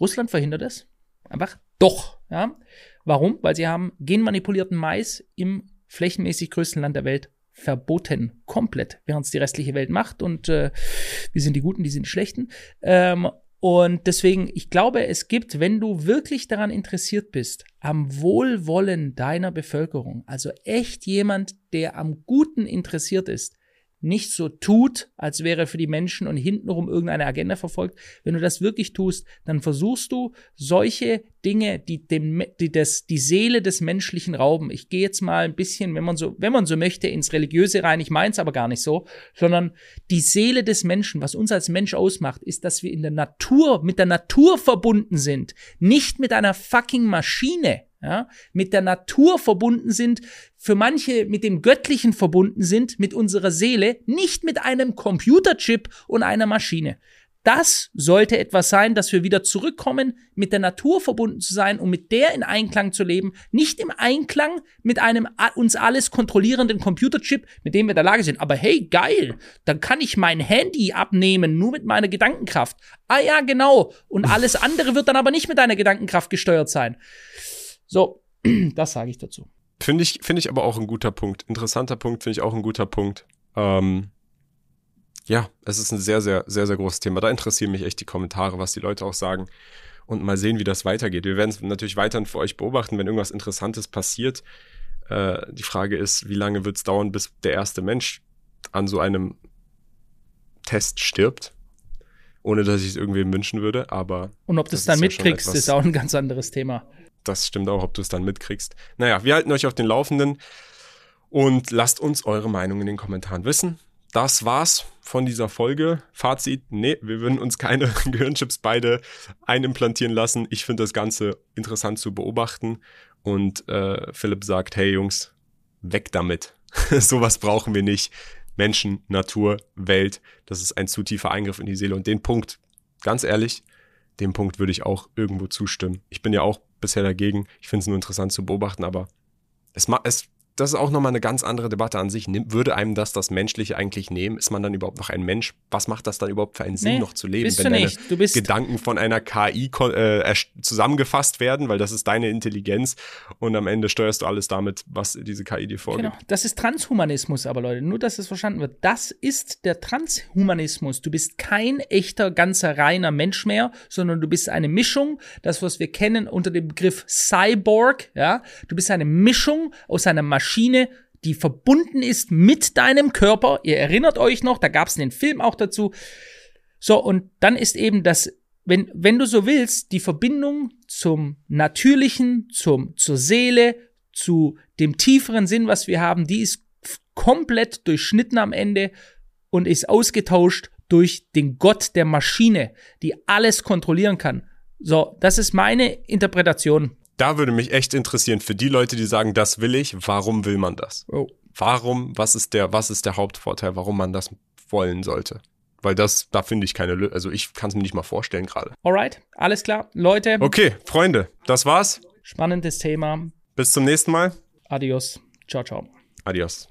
Russland verhindert es. Einfach doch. Ja. Warum? Weil sie haben genmanipulierten Mais im flächenmäßig größten Land der Welt verboten. Komplett. Während es die restliche Welt macht. Und äh, wir sind die Guten, die sind die Schlechten. Ähm, und deswegen, ich glaube, es gibt, wenn du wirklich daran interessiert bist, am Wohlwollen deiner Bevölkerung, also echt jemand, der am Guten interessiert ist, nicht so tut, als wäre für die Menschen und hintenrum irgendeine Agenda verfolgt. Wenn du das wirklich tust, dann versuchst du solche Dinge, die dem, die das, die Seele des Menschlichen rauben. Ich gehe jetzt mal ein bisschen, wenn man so, wenn man so möchte, ins Religiöse rein. Ich meine es aber gar nicht so, sondern die Seele des Menschen, was uns als Mensch ausmacht, ist, dass wir in der Natur, mit der Natur verbunden sind, nicht mit einer fucking Maschine ja, mit der Natur verbunden sind, für manche mit dem Göttlichen verbunden sind, mit unserer Seele, nicht mit einem Computerchip und einer Maschine. Das sollte etwas sein, dass wir wieder zurückkommen, mit der Natur verbunden zu sein und mit der in Einklang zu leben, nicht im Einklang mit einem uns alles kontrollierenden Computerchip, mit dem wir in der Lage sind. Aber hey, geil, dann kann ich mein Handy abnehmen, nur mit meiner Gedankenkraft. Ah ja, genau. Und alles andere wird dann aber nicht mit deiner Gedankenkraft gesteuert sein. So, das sage ich dazu. Finde ich, finde ich aber auch ein guter Punkt. Interessanter Punkt, finde ich auch ein guter Punkt. Ähm, ja, es ist ein sehr, sehr, sehr, sehr großes Thema. Da interessieren mich echt die Kommentare, was die Leute auch sagen. Und mal sehen, wie das weitergeht. Wir werden es natürlich weiterhin für euch beobachten, wenn irgendwas Interessantes passiert. Äh, die Frage ist, wie lange wird es dauern, bis der erste Mensch an so einem Test stirbt? Ohne dass ich es irgendwem wünschen würde, aber. Und ob du es dann mitkriegst, ist auch ein ganz anderes Thema das stimmt auch, ob du es dann mitkriegst. Naja, wir halten euch auf den Laufenden und lasst uns eure Meinung in den Kommentaren wissen. Das war's von dieser Folge. Fazit, nee, wir würden uns keine Gehirnchips beide einimplantieren lassen. Ich finde das Ganze interessant zu beobachten. Und äh, Philipp sagt, hey Jungs, weg damit. Sowas brauchen wir nicht. Menschen, Natur, Welt, das ist ein zu tiefer Eingriff in die Seele. Und den Punkt, ganz ehrlich, dem Punkt würde ich auch irgendwo zustimmen. Ich bin ja auch bisher dagegen. Ich finde es nur interessant zu beobachten, aber es, es das ist auch nochmal eine ganz andere Debatte an sich. würde einem das das Menschliche eigentlich nehmen? Ist man dann überhaupt noch ein Mensch? Was macht das dann überhaupt für einen Sinn, nee, noch zu leben? Bist wenn du nicht. Du bist Gedanken von einer KI äh, zusammengefasst werden, weil das ist deine Intelligenz und am Ende steuerst du alles damit, was diese KI dir vorgibt. Genau. Das ist Transhumanismus, aber Leute, nur dass es verstanden wird. Das ist der Transhumanismus. Du bist kein echter, ganzer, reiner Mensch mehr, sondern du bist eine Mischung, das, was wir kennen unter dem Begriff Cyborg, ja. Du bist eine Mischung aus einer Maschine Maschine, die verbunden ist mit deinem Körper. Ihr erinnert euch noch, da gab es einen Film auch dazu. So, und dann ist eben das, wenn, wenn du so willst, die Verbindung zum Natürlichen, zum, zur Seele, zu dem tieferen Sinn, was wir haben, die ist komplett durchschnitten am Ende und ist ausgetauscht durch den Gott der Maschine, die alles kontrollieren kann. So, das ist meine Interpretation. Da würde mich echt interessieren, für die Leute, die sagen, das will ich, warum will man das? Oh. Warum, was ist der, was ist der Hauptvorteil, warum man das wollen sollte? Weil das, da finde ich keine Lösung. Also ich kann es mir nicht mal vorstellen gerade. Alright, alles klar. Leute, Okay, Freunde, das war's. spannendes Thema. Bis zum nächsten Mal. Adios. Ciao, ciao. Adios.